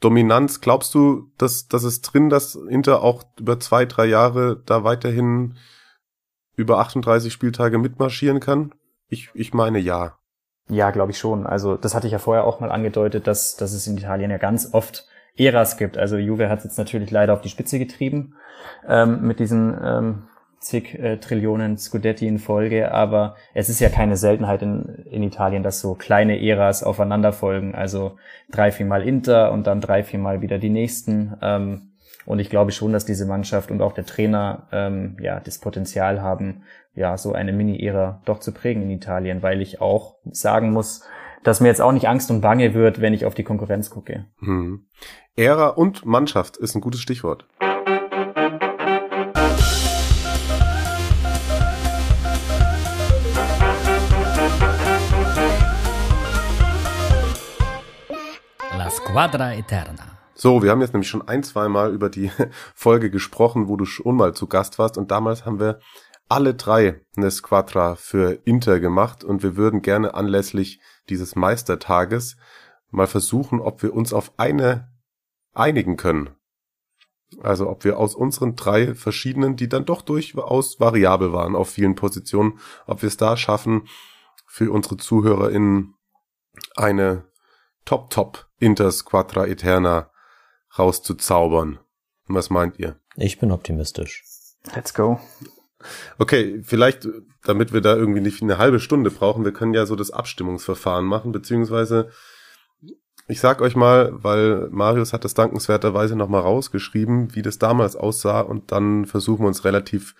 Dominanz, glaubst du, dass das ist drin, dass Inter auch über zwei, drei Jahre da weiterhin über 38 Spieltage mitmarschieren kann? Ich, ich meine ja. Ja, glaube ich schon. Also das hatte ich ja vorher auch mal angedeutet, dass, dass es in Italien ja ganz oft Äras gibt. Also Juve hat es jetzt natürlich leider auf die Spitze getrieben ähm, mit diesen ähm, zig äh, Trillionen Scudetti in Folge, aber es ist ja keine Seltenheit in, in Italien, dass so kleine Äras aufeinander folgen, also drei, viermal Inter und dann drei, viermal wieder die nächsten. Ähm, Und ich glaube schon, dass diese Mannschaft und auch der Trainer ähm, ja das Potenzial haben, ja so eine Mini-Ära doch zu prägen in Italien, weil ich auch sagen muss, dass mir jetzt auch nicht Angst und Bange wird, wenn ich auf die Konkurrenz gucke. Hm. Ära und Mannschaft ist ein gutes Stichwort. La Squadra Eterna. So, wir haben jetzt nämlich schon ein, zwei Mal über die Folge gesprochen, wo du schon mal zu Gast warst und damals haben wir alle drei eine Squadra für Inter gemacht und wir würden gerne anlässlich dieses Meistertages mal versuchen, ob wir uns auf eine einigen können. Also ob wir aus unseren drei verschiedenen, die dann doch durchaus variabel waren auf vielen Positionen, ob wir es da schaffen, für unsere ZuhörerInnen eine Top-Top Inter Squadra Eterna rauszuzaubern. Was meint ihr? Ich bin optimistisch. Let's go. Okay, vielleicht, damit wir da irgendwie nicht eine halbe Stunde brauchen, wir können ja so das Abstimmungsverfahren machen, beziehungsweise ich sag euch mal, weil Marius hat das dankenswerterweise nochmal rausgeschrieben, wie das damals aussah und dann versuchen wir uns relativ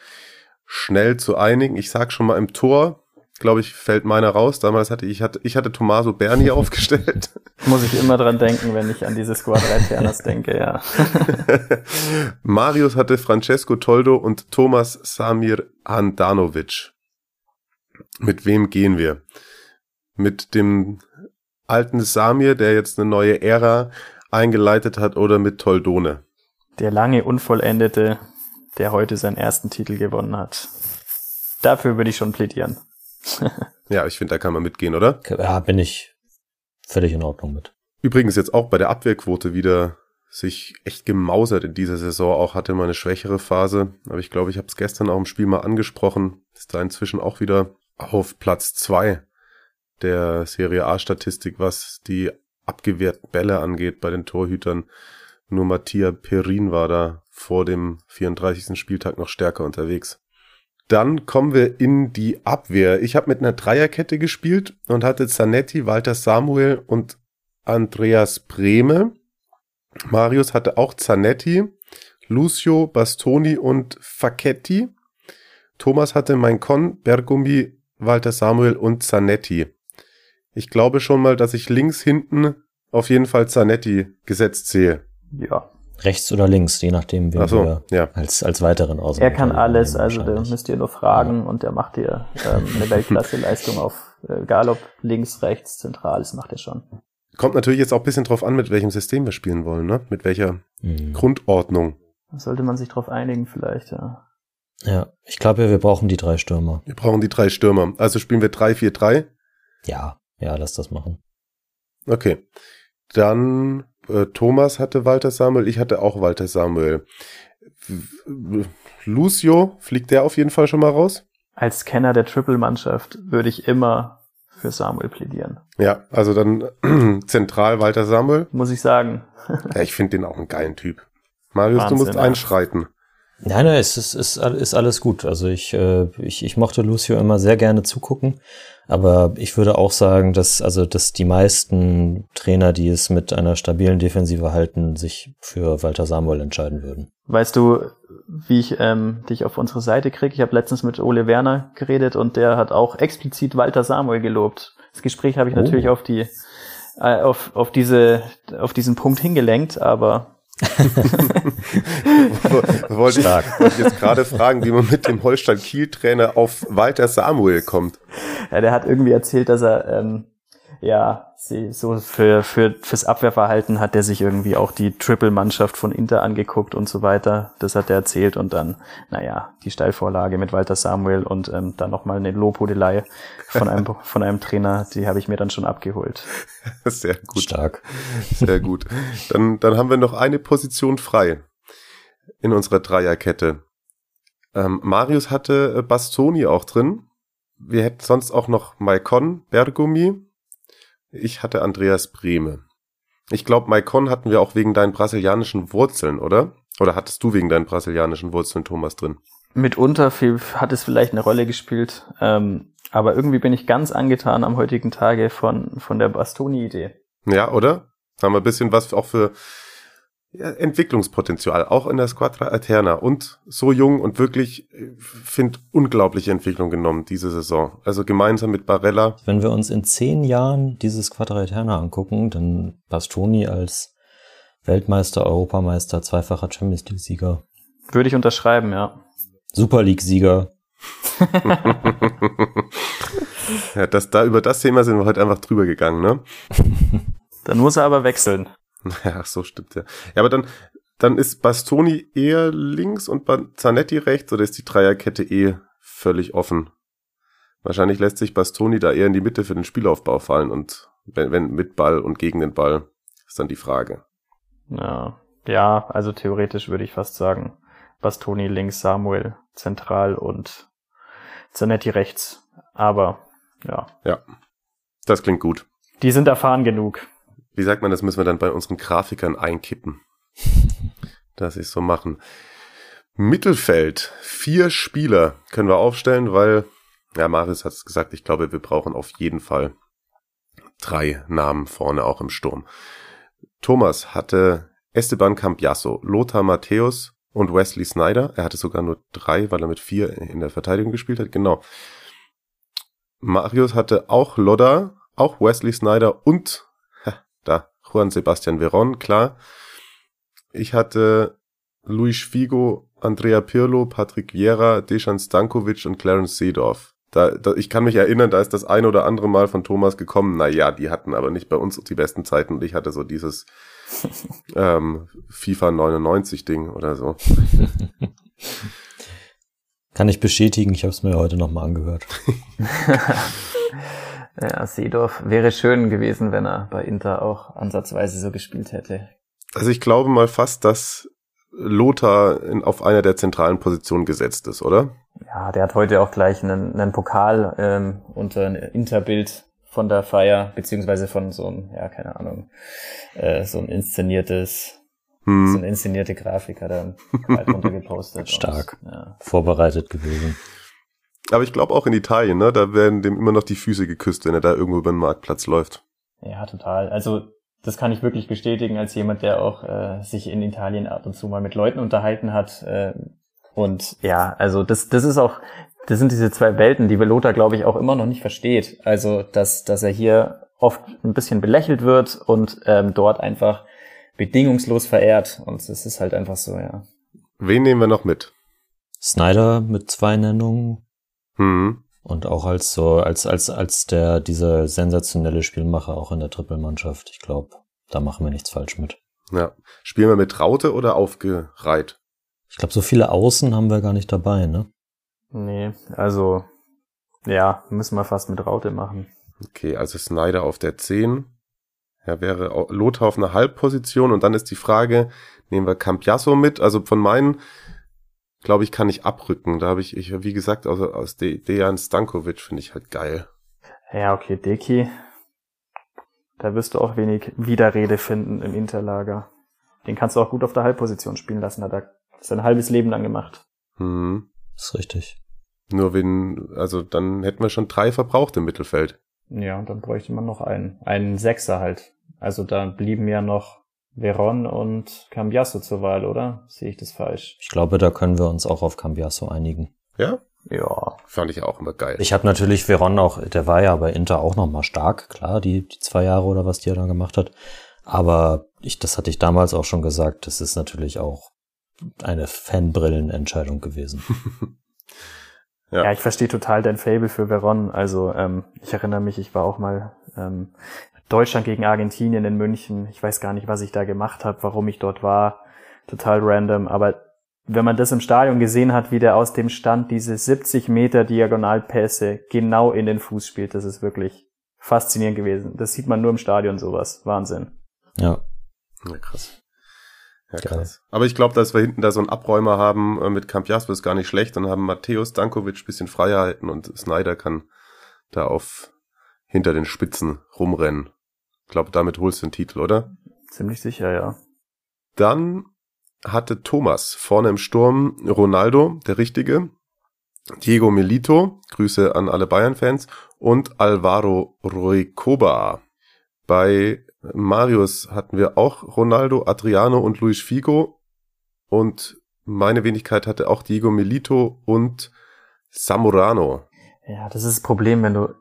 schnell zu einigen. Ich sag schon mal im Tor, glaube ich, fällt meiner raus. Damals hatte ich hatte ich hatte Tommaso Berni aufgestellt. Muss ich immer dran denken, wenn ich an diese Squadra Eternas denke, ja. Marius hatte Francesco Toldo und Thomas Samir Handanovic. Mit wem gehen wir? Mit dem alten Samir, der jetzt eine neue Ära eingeleitet hat, oder mit Toldone? Der lange Unvollendete, der heute seinen ersten Titel gewonnen hat. Dafür würde ich schon plädieren. Ja, ich finde, da kann man mitgehen, oder? Ja, bin ich völlig in Ordnung mit. Übrigens jetzt auch bei der Abwehrquote wieder sich echt gemausert in dieser Saison. Auch hatte mal eine schwächere Phase. Aber ich glaube, ich habe es gestern auch im Spiel mal angesprochen. Ist da inzwischen auch wieder auf Platz zwei der Serie A-Statistik, was die abgewehrten Bälle angeht bei den Torhütern. Nur Mattia Perin war da vor dem 34. Spieltag noch stärker unterwegs. Dann kommen wir in die Abwehr. Ich habe mit einer Dreierkette gespielt und hatte Zanetti, Walter Samuel und Andreas Brehme. Marius hatte auch Zanetti, Lucio, Bastoni und Facchetti. Thomas hatte Con, Bergumi, Walter Samuel und Zanetti. Ich glaube schon mal, dass ich links hinten auf jeden Fall Zanetti gesetzt sehe. Ja. Rechts oder links, je nachdem, wen so, wir ja. als, als weiteren aus. Er kann alles, also da müsst ihr nur fragen ja. und der macht dir ähm, eine Weltklasse-Leistung auf, äh, egal ob links, rechts, zentral, das macht er schon. Kommt natürlich jetzt auch ein bisschen drauf an, mit welchem System wir spielen wollen, ne? Mit welcher mhm. Grundordnung. Da sollte man sich drauf einigen vielleicht, ja. Ja, ich glaube, wir brauchen die drei Stürmer. Wir brauchen die drei Stürmer. Also spielen wir 3-4-3? Ja, ja, lass das machen. Okay. Dann äh, Thomas hatte Walter Samuel, ich hatte auch Walter Samuel. Lucio, fliegt der auf jeden Fall schon mal raus? Als Kenner der Triple-Mannschaft würde ich immer für Samuel plädieren. Ja, also dann zentral Walter Samuel. Muss ich sagen. ja, ich finde den auch einen geilen Typ. Marius, Wahnsinn, du musst einschreiten. Nein, nein, es ist, ist, ist alles gut. Also ich, äh, ich, ich mochte Lucio immer sehr gerne zugucken. Aber ich würde auch sagen, dass, also, dass die meisten Trainer, die es mit einer stabilen Defensive halten, sich für Walter Samuel entscheiden würden. Weißt du, wie ich ähm, dich auf unsere Seite kriege? Ich habe letztens mit Ole Werner geredet und der hat auch explizit Walter Samuel gelobt. Das Gespräch habe ich oh. natürlich auf die äh, auf, auf diese auf diesen Punkt hingelenkt, aber wollte ich, wollte ich jetzt gerade fragen, wie man mit dem Holstein-Kiel-Trainer auf Walter Samuel kommt. Ja, der hat irgendwie erzählt, dass er ähm, ja so für, für fürs Abwehrverhalten hat er sich irgendwie auch die Triple-Mannschaft von Inter angeguckt und so weiter. Das hat er erzählt und dann, naja, die Steilvorlage mit Walter Samuel und ähm, dann nochmal eine Lobhudelei von einem von einem Trainer, die habe ich mir dann schon abgeholt. Sehr gut. Stark. Sehr gut. Dann, dann haben wir noch eine Position frei in unserer Dreierkette. Ähm, Marius hatte äh, Bastoni auch drin wir hätten sonst auch noch Maikon Bergumi. Ich hatte Andreas Brehme. Ich glaube, Maikon hatten wir auch wegen deinen brasilianischen Wurzeln, oder? Oder hattest du wegen deinen brasilianischen Wurzeln Thomas drin? Mitunter viel, hat es vielleicht eine Rolle gespielt, ähm, aber irgendwie bin ich ganz angetan am heutigen Tage von, von der Bastoni-Idee. Ja, oder? Haben wir ein bisschen was auch für Entwicklungspotenzial, auch in der Squadra Eterna und so jung und wirklich, finde, unglaubliche Entwicklung genommen diese Saison. Also gemeinsam mit Barella. Wenn wir uns in zehn Jahren dieses Squadra Eterna angucken, dann Bastoni als Weltmeister, Europameister, zweifacher Champions League-Sieger. Würde ich unterschreiben, ja. Super League-Sieger. ja, das, da, über das Thema sind wir heute einfach drüber gegangen, ne? Dann muss er aber wechseln. Ja, so stimmt ja. Ja, aber dann, dann ist Bastoni eher links und Zanetti rechts oder ist die Dreierkette eh völlig offen? Wahrscheinlich lässt sich Bastoni da eher in die Mitte für den Spielaufbau fallen und wenn, wenn mit Ball und gegen den Ball ist dann die Frage. Ja, ja, also theoretisch würde ich fast sagen, Bastoni links, Samuel zentral und Zanetti rechts. Aber ja. Ja, das klingt gut. Die sind erfahren genug. Wie sagt man, das müssen wir dann bei unseren Grafikern einkippen. dass sie es so machen. Mittelfeld, vier Spieler können wir aufstellen, weil, ja, Marius hat es gesagt, ich glaube, wir brauchen auf jeden Fall drei Namen vorne auch im Sturm. Thomas hatte Esteban Campiasso, Lothar Matthäus und Wesley Snyder. Er hatte sogar nur drei, weil er mit vier in der Verteidigung gespielt hat. Genau. Marius hatte auch Lodda, auch Wesley Snyder und da Juan Sebastian Veron, klar. Ich hatte Luis Figo, Andrea Pirlo, Patrick Vieira, Dejan Stankovic und Clarence Seedorf. Da, da, ich kann mich erinnern, da ist das ein oder andere Mal von Thomas gekommen. Na ja, die hatten aber nicht bei uns die besten Zeiten und ich hatte so dieses ähm, FIFA 99 Ding oder so. Kann ich bestätigen, ich habe es mir heute nochmal angehört. ja, Seedorf wäre schön gewesen, wenn er bei Inter auch ansatzweise so gespielt hätte. Also ich glaube mal fast, dass Lothar in, auf einer der zentralen Positionen gesetzt ist, oder? Ja, der hat heute auch gleich einen, einen Pokal ähm, unter ein Interbild von der Feier, beziehungsweise von so einem, ja, keine Ahnung, äh, so ein inszeniertes, hm. so eine inszenierte Grafik hat er halt runtergepostet. Stark. Und, ja. Vorbereitet gewesen. Aber ich glaube auch in Italien, ne, da werden dem immer noch die Füße geküsst, wenn er da irgendwo über den Marktplatz läuft. Ja, total. Also das kann ich wirklich bestätigen als jemand, der auch äh, sich in Italien ab und zu mal mit Leuten unterhalten hat. Äh, und ja, also das, das ist auch, das sind diese zwei Welten, die Velota, glaube ich, auch immer noch nicht versteht. Also, dass, dass er hier oft ein bisschen belächelt wird und ähm, dort einfach bedingungslos verehrt. Und es ist halt einfach so, ja. Wen nehmen wir noch mit? Snyder mit zwei Nennungen. Hm. Und auch als so, als, als, als der, dieser sensationelle Spielmacher auch in der Trippelmannschaft. Ich glaube, da machen wir nichts falsch mit. Ja. Spielen wir mit Raute oder aufgereiht? Ich glaube, so viele Außen haben wir gar nicht dabei, ne? Nee, also, ja, müssen wir fast mit Raute machen. Okay, also Snyder auf der 10. Ja, wäre Lothar auf einer Halbposition und dann ist die Frage, nehmen wir Campiasso mit? Also von meinen glaube ich, kann ich abrücken. Da habe ich, ich, wie gesagt, aus, aus De Dejan Stankovic finde ich halt geil. Ja, okay, Deki. Da wirst du auch wenig Widerrede finden im Interlager. Den kannst du auch gut auf der Halbposition spielen lassen, hat er sein halbes Leben lang gemacht. Hm. Das ist richtig. Nur wenn, also dann hätten wir schon drei verbraucht im Mittelfeld. Ja, und dann bräuchte man noch einen. Einen Sechser halt. Also da blieben ja noch Veron und Cambiasso zur Wahl, oder? Sehe ich das falsch? Ich glaube, da können wir uns auch auf Cambiasso einigen. Ja? Ja. Fand ich auch immer geil. Ich habe natürlich Veron auch, der war ja bei Inter auch nochmal stark, klar, die, die zwei Jahre oder was die er da gemacht hat. Aber ich, das hatte ich damals auch schon gesagt, das ist natürlich auch eine Fanbrillenentscheidung gewesen. ja. ja, ich verstehe total dein Fable für Veron. Also ähm, ich erinnere mich, ich war auch mal ähm, Deutschland gegen Argentinien in München. Ich weiß gar nicht, was ich da gemacht habe, warum ich dort war. Total random. Aber wenn man das im Stadion gesehen hat, wie der aus dem Stand diese 70 Meter Diagonalpässe genau in den Fuß spielt, das ist wirklich faszinierend gewesen. Das sieht man nur im Stadion sowas. Wahnsinn. Ja. Ja, krass. Ja, krass. Geil. Aber ich glaube, dass wir hinten da so einen Abräumer haben äh, mit Campias, ist gar nicht schlecht. Und haben Matthäus Dankovic bisschen freier halten und Snyder kann da auf hinter den Spitzen rumrennen. Ich glaube, damit holst du den Titel, oder? Ziemlich sicher, ja. Dann hatte Thomas vorne im Sturm Ronaldo, der Richtige, Diego Melito, Grüße an alle Bayern-Fans, und Alvaro Ruicoba. Bei Marius hatten wir auch Ronaldo, Adriano und Luis Figo. Und meine Wenigkeit hatte auch Diego Milito und Samurano. Ja, das ist das Problem, wenn du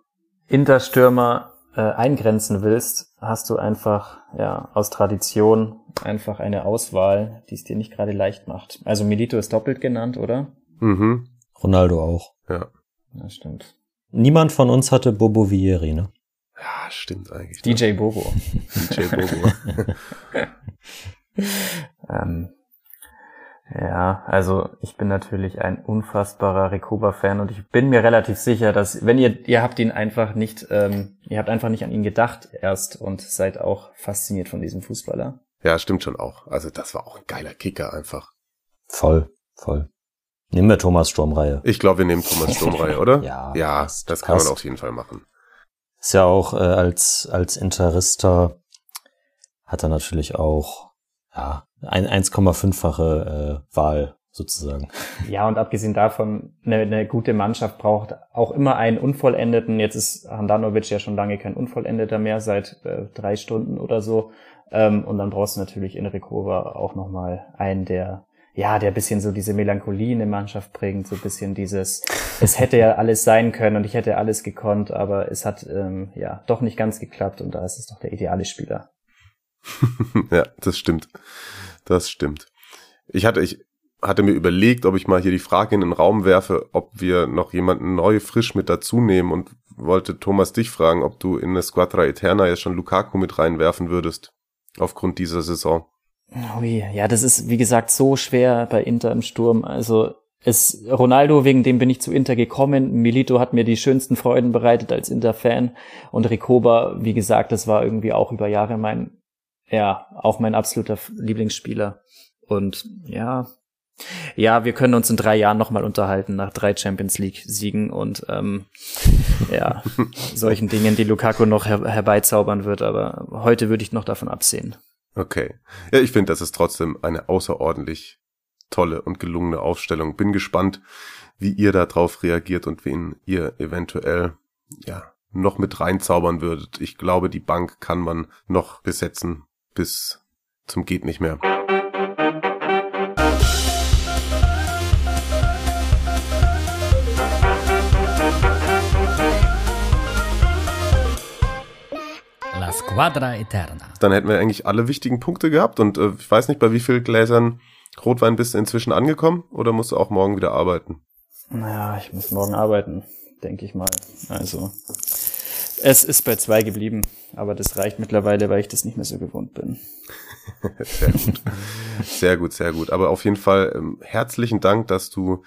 Interstürmer äh, eingrenzen willst, hast du einfach ja aus Tradition einfach eine Auswahl, die es dir nicht gerade leicht macht. Also Milito ist doppelt genannt, oder? Mhm. Ronaldo auch. Ja. Ja, stimmt. Niemand von uns hatte Bobo Vieri, ne? Ja, stimmt eigentlich. ne? DJ Bobo. DJ Bobo. ähm, ja, also ich bin natürlich ein unfassbarer Rekoba-Fan und ich bin mir relativ sicher, dass wenn ihr, ihr habt ihn einfach nicht, ähm, ihr habt einfach nicht an ihn gedacht erst und seid auch fasziniert von diesem Fußballer. ja, stimmt schon auch. Also das war auch ein geiler Kicker einfach. Voll, voll. Nehmen wir Thomas Sturmreihe. Ich glaube, wir nehmen Thomas Sturmreihe, oder? Ja, Ja, passt, das kann man passt. auf jeden Fall machen. Ist ja auch äh, als, als Interista hat er natürlich auch ja, ein 1,5-fache äh, Wahl sozusagen. Ja, und abgesehen davon, eine, eine gute Mannschaft braucht auch immer einen Unvollendeten. Jetzt ist Handanovic ja schon lange kein Unvollendeter mehr, seit äh, drei Stunden oder so. Ähm, und dann brauchst du natürlich in Rekova auch nochmal einen, der ja, der bisschen so diese Melancholie in die Mannschaft bringt, so ein bisschen dieses, es hätte ja alles sein können und ich hätte alles gekonnt, aber es hat ähm, ja doch nicht ganz geklappt und da ist es doch der ideale Spieler. ja, das stimmt. Das stimmt. Ich hatte, ich hatte mir überlegt, ob ich mal hier die Frage in den Raum werfe, ob wir noch jemanden neu frisch mit dazu nehmen und wollte Thomas dich fragen, ob du in eine Squadra Eterna jetzt schon Lukaku mit reinwerfen würdest. Aufgrund dieser Saison. Ui, ja, das ist, wie gesagt, so schwer bei Inter im Sturm. Also es, Ronaldo, wegen dem bin ich zu Inter gekommen. Milito hat mir die schönsten Freuden bereitet als Inter-Fan. Und Recoba, wie gesagt, das war irgendwie auch über Jahre mein, ja, auch mein absoluter Lieblingsspieler. Und ja, ja, wir können uns in drei Jahren nochmal unterhalten nach drei Champions League-Siegen und ähm, ja, solchen Dingen, die Lukaku noch her herbeizaubern wird. Aber heute würde ich noch davon absehen. Okay. Ja, ich finde, das ist trotzdem eine außerordentlich tolle und gelungene Aufstellung. Bin gespannt, wie ihr da drauf reagiert und wen ihr eventuell, ja, noch mit reinzaubern würdet. Ich glaube, die Bank kann man noch besetzen bis zum geht nicht mehr. La Squadra Eterna. Dann hätten wir eigentlich alle wichtigen Punkte gehabt und äh, ich weiß nicht, bei wie viel Gläsern Rotwein bist du inzwischen angekommen oder musst du auch morgen wieder arbeiten? Naja, ich muss morgen arbeiten, denke ich mal. Also, es ist bei zwei geblieben, aber das reicht mittlerweile, weil ich das nicht mehr so gewohnt bin. Sehr gut. Sehr gut, sehr gut. Aber auf jeden Fall ähm, herzlichen Dank, dass du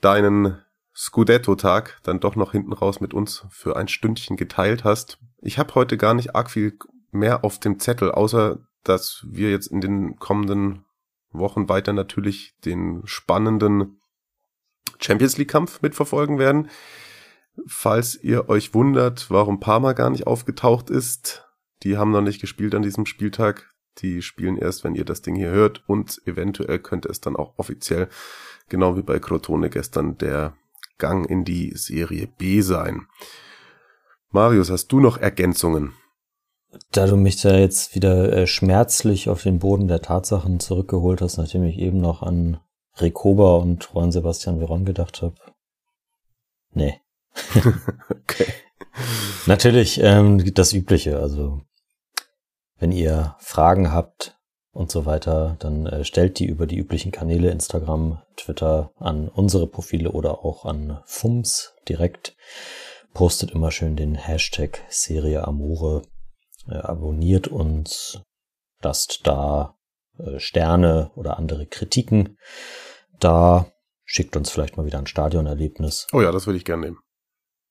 deinen Scudetto-Tag dann doch noch hinten raus mit uns für ein Stündchen geteilt hast. Ich habe heute gar nicht arg viel mehr auf dem Zettel, außer dass wir jetzt in den kommenden Wochen weiter natürlich den spannenden Champions League-Kampf mitverfolgen werden. Falls ihr euch wundert, warum Parma gar nicht aufgetaucht ist, die haben noch nicht gespielt an diesem Spieltag. Die spielen erst, wenn ihr das Ding hier hört und eventuell könnte es dann auch offiziell, genau wie bei Crotone gestern, der Gang in die Serie B sein. Marius, hast du noch Ergänzungen? Da du mich da jetzt wieder äh, schmerzlich auf den Boden der Tatsachen zurückgeholt hast, nachdem ich eben noch an Rekoba und Juan Sebastian Veron gedacht habe. Nee. Okay. Natürlich ähm, das Übliche. Also wenn ihr Fragen habt und so weiter, dann äh, stellt die über die üblichen Kanäle Instagram, Twitter an unsere Profile oder auch an FUMS direkt. Postet immer schön den Hashtag Serie Amore, äh, abonniert uns, lasst da äh, Sterne oder andere Kritiken da, schickt uns vielleicht mal wieder ein Stadionerlebnis. Oh ja, das würde ich gerne nehmen.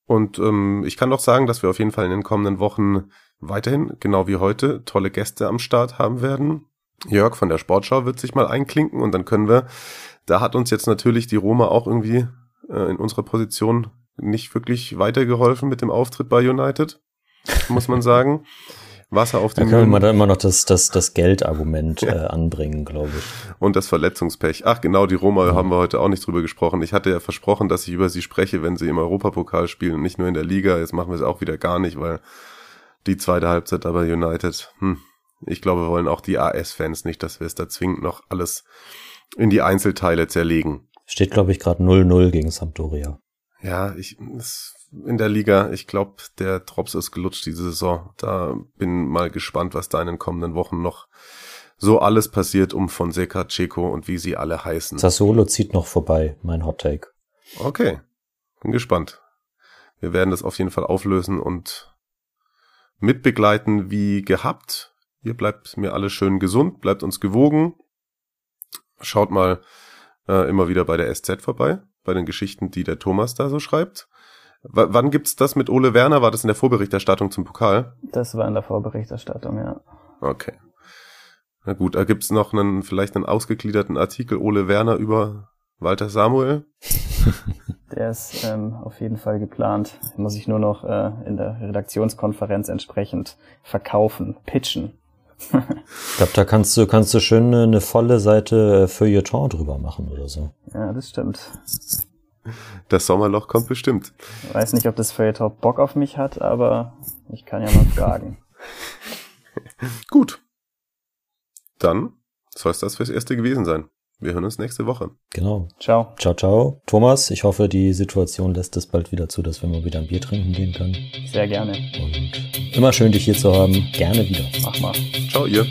Und ähm, ich kann noch sagen, dass wir auf jeden Fall in den kommenden Wochen weiterhin, genau wie heute, tolle Gäste am Start haben werden. Jörg von der Sportschau wird sich mal einklinken und dann können wir, da hat uns jetzt natürlich die Roma auch irgendwie äh, in unserer Position nicht wirklich weitergeholfen mit dem Auftritt bei United, muss man sagen. Wasser auf Da den können wir Mühlen dann immer noch das, das, das Geldargument äh, anbringen, glaube ich. und das Verletzungspech. Ach genau, die Roma haben wir heute auch nicht drüber gesprochen. Ich hatte ja versprochen, dass ich über sie spreche, wenn sie im Europapokal spielen und nicht nur in der Liga. Jetzt machen wir es auch wieder gar nicht, weil die zweite Halbzeit aber United. Hm. Ich glaube, wir wollen auch die AS-Fans nicht, dass wir es da zwingend noch alles in die Einzelteile zerlegen. Steht, glaube ich, gerade 0-0 gegen Sampdoria. Ja, ich es, in der Liga, ich glaube, der Drops ist gelutscht diese Saison. Da bin mal gespannt, was da in den kommenden Wochen noch so alles passiert um Fonseca, Checo und wie sie alle heißen. Sassolo zieht noch vorbei, mein Hot Take. Okay, bin gespannt. Wir werden das auf jeden Fall auflösen und mitbegleiten wie gehabt. Ihr bleibt mir alle schön gesund, bleibt uns gewogen. Schaut mal äh, immer wieder bei der SZ vorbei, bei den Geschichten, die der Thomas da so schreibt. W wann gibt's das mit Ole Werner? War das in der Vorberichterstattung zum Pokal? Das war in der Vorberichterstattung, ja. Okay. Na gut, da gibt's noch einen, vielleicht einen ausgegliederten Artikel Ole Werner über Walter Samuel. Der ist ähm, auf jeden Fall geplant. Muss ich nur noch äh, in der Redaktionskonferenz entsprechend verkaufen, pitchen. ich glaube, da kannst du, kannst du schön eine, eine volle Seite Feuilleton drüber machen oder so. Ja, das stimmt. Das Sommerloch kommt bestimmt. Ich weiß nicht, ob das Feuilleton Bock auf mich hat, aber ich kann ja mal fragen. Gut. Dann soll es das fürs Erste gewesen sein. Wir hören uns nächste Woche. Genau. Ciao. Ciao, ciao. Thomas, ich hoffe, die Situation lässt es bald wieder zu, dass wir mal wieder ein Bier trinken gehen können. Sehr gerne. Und immer schön, dich hier zu haben. Gerne wieder. Mach mal. Ciao, ihr.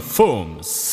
Fums.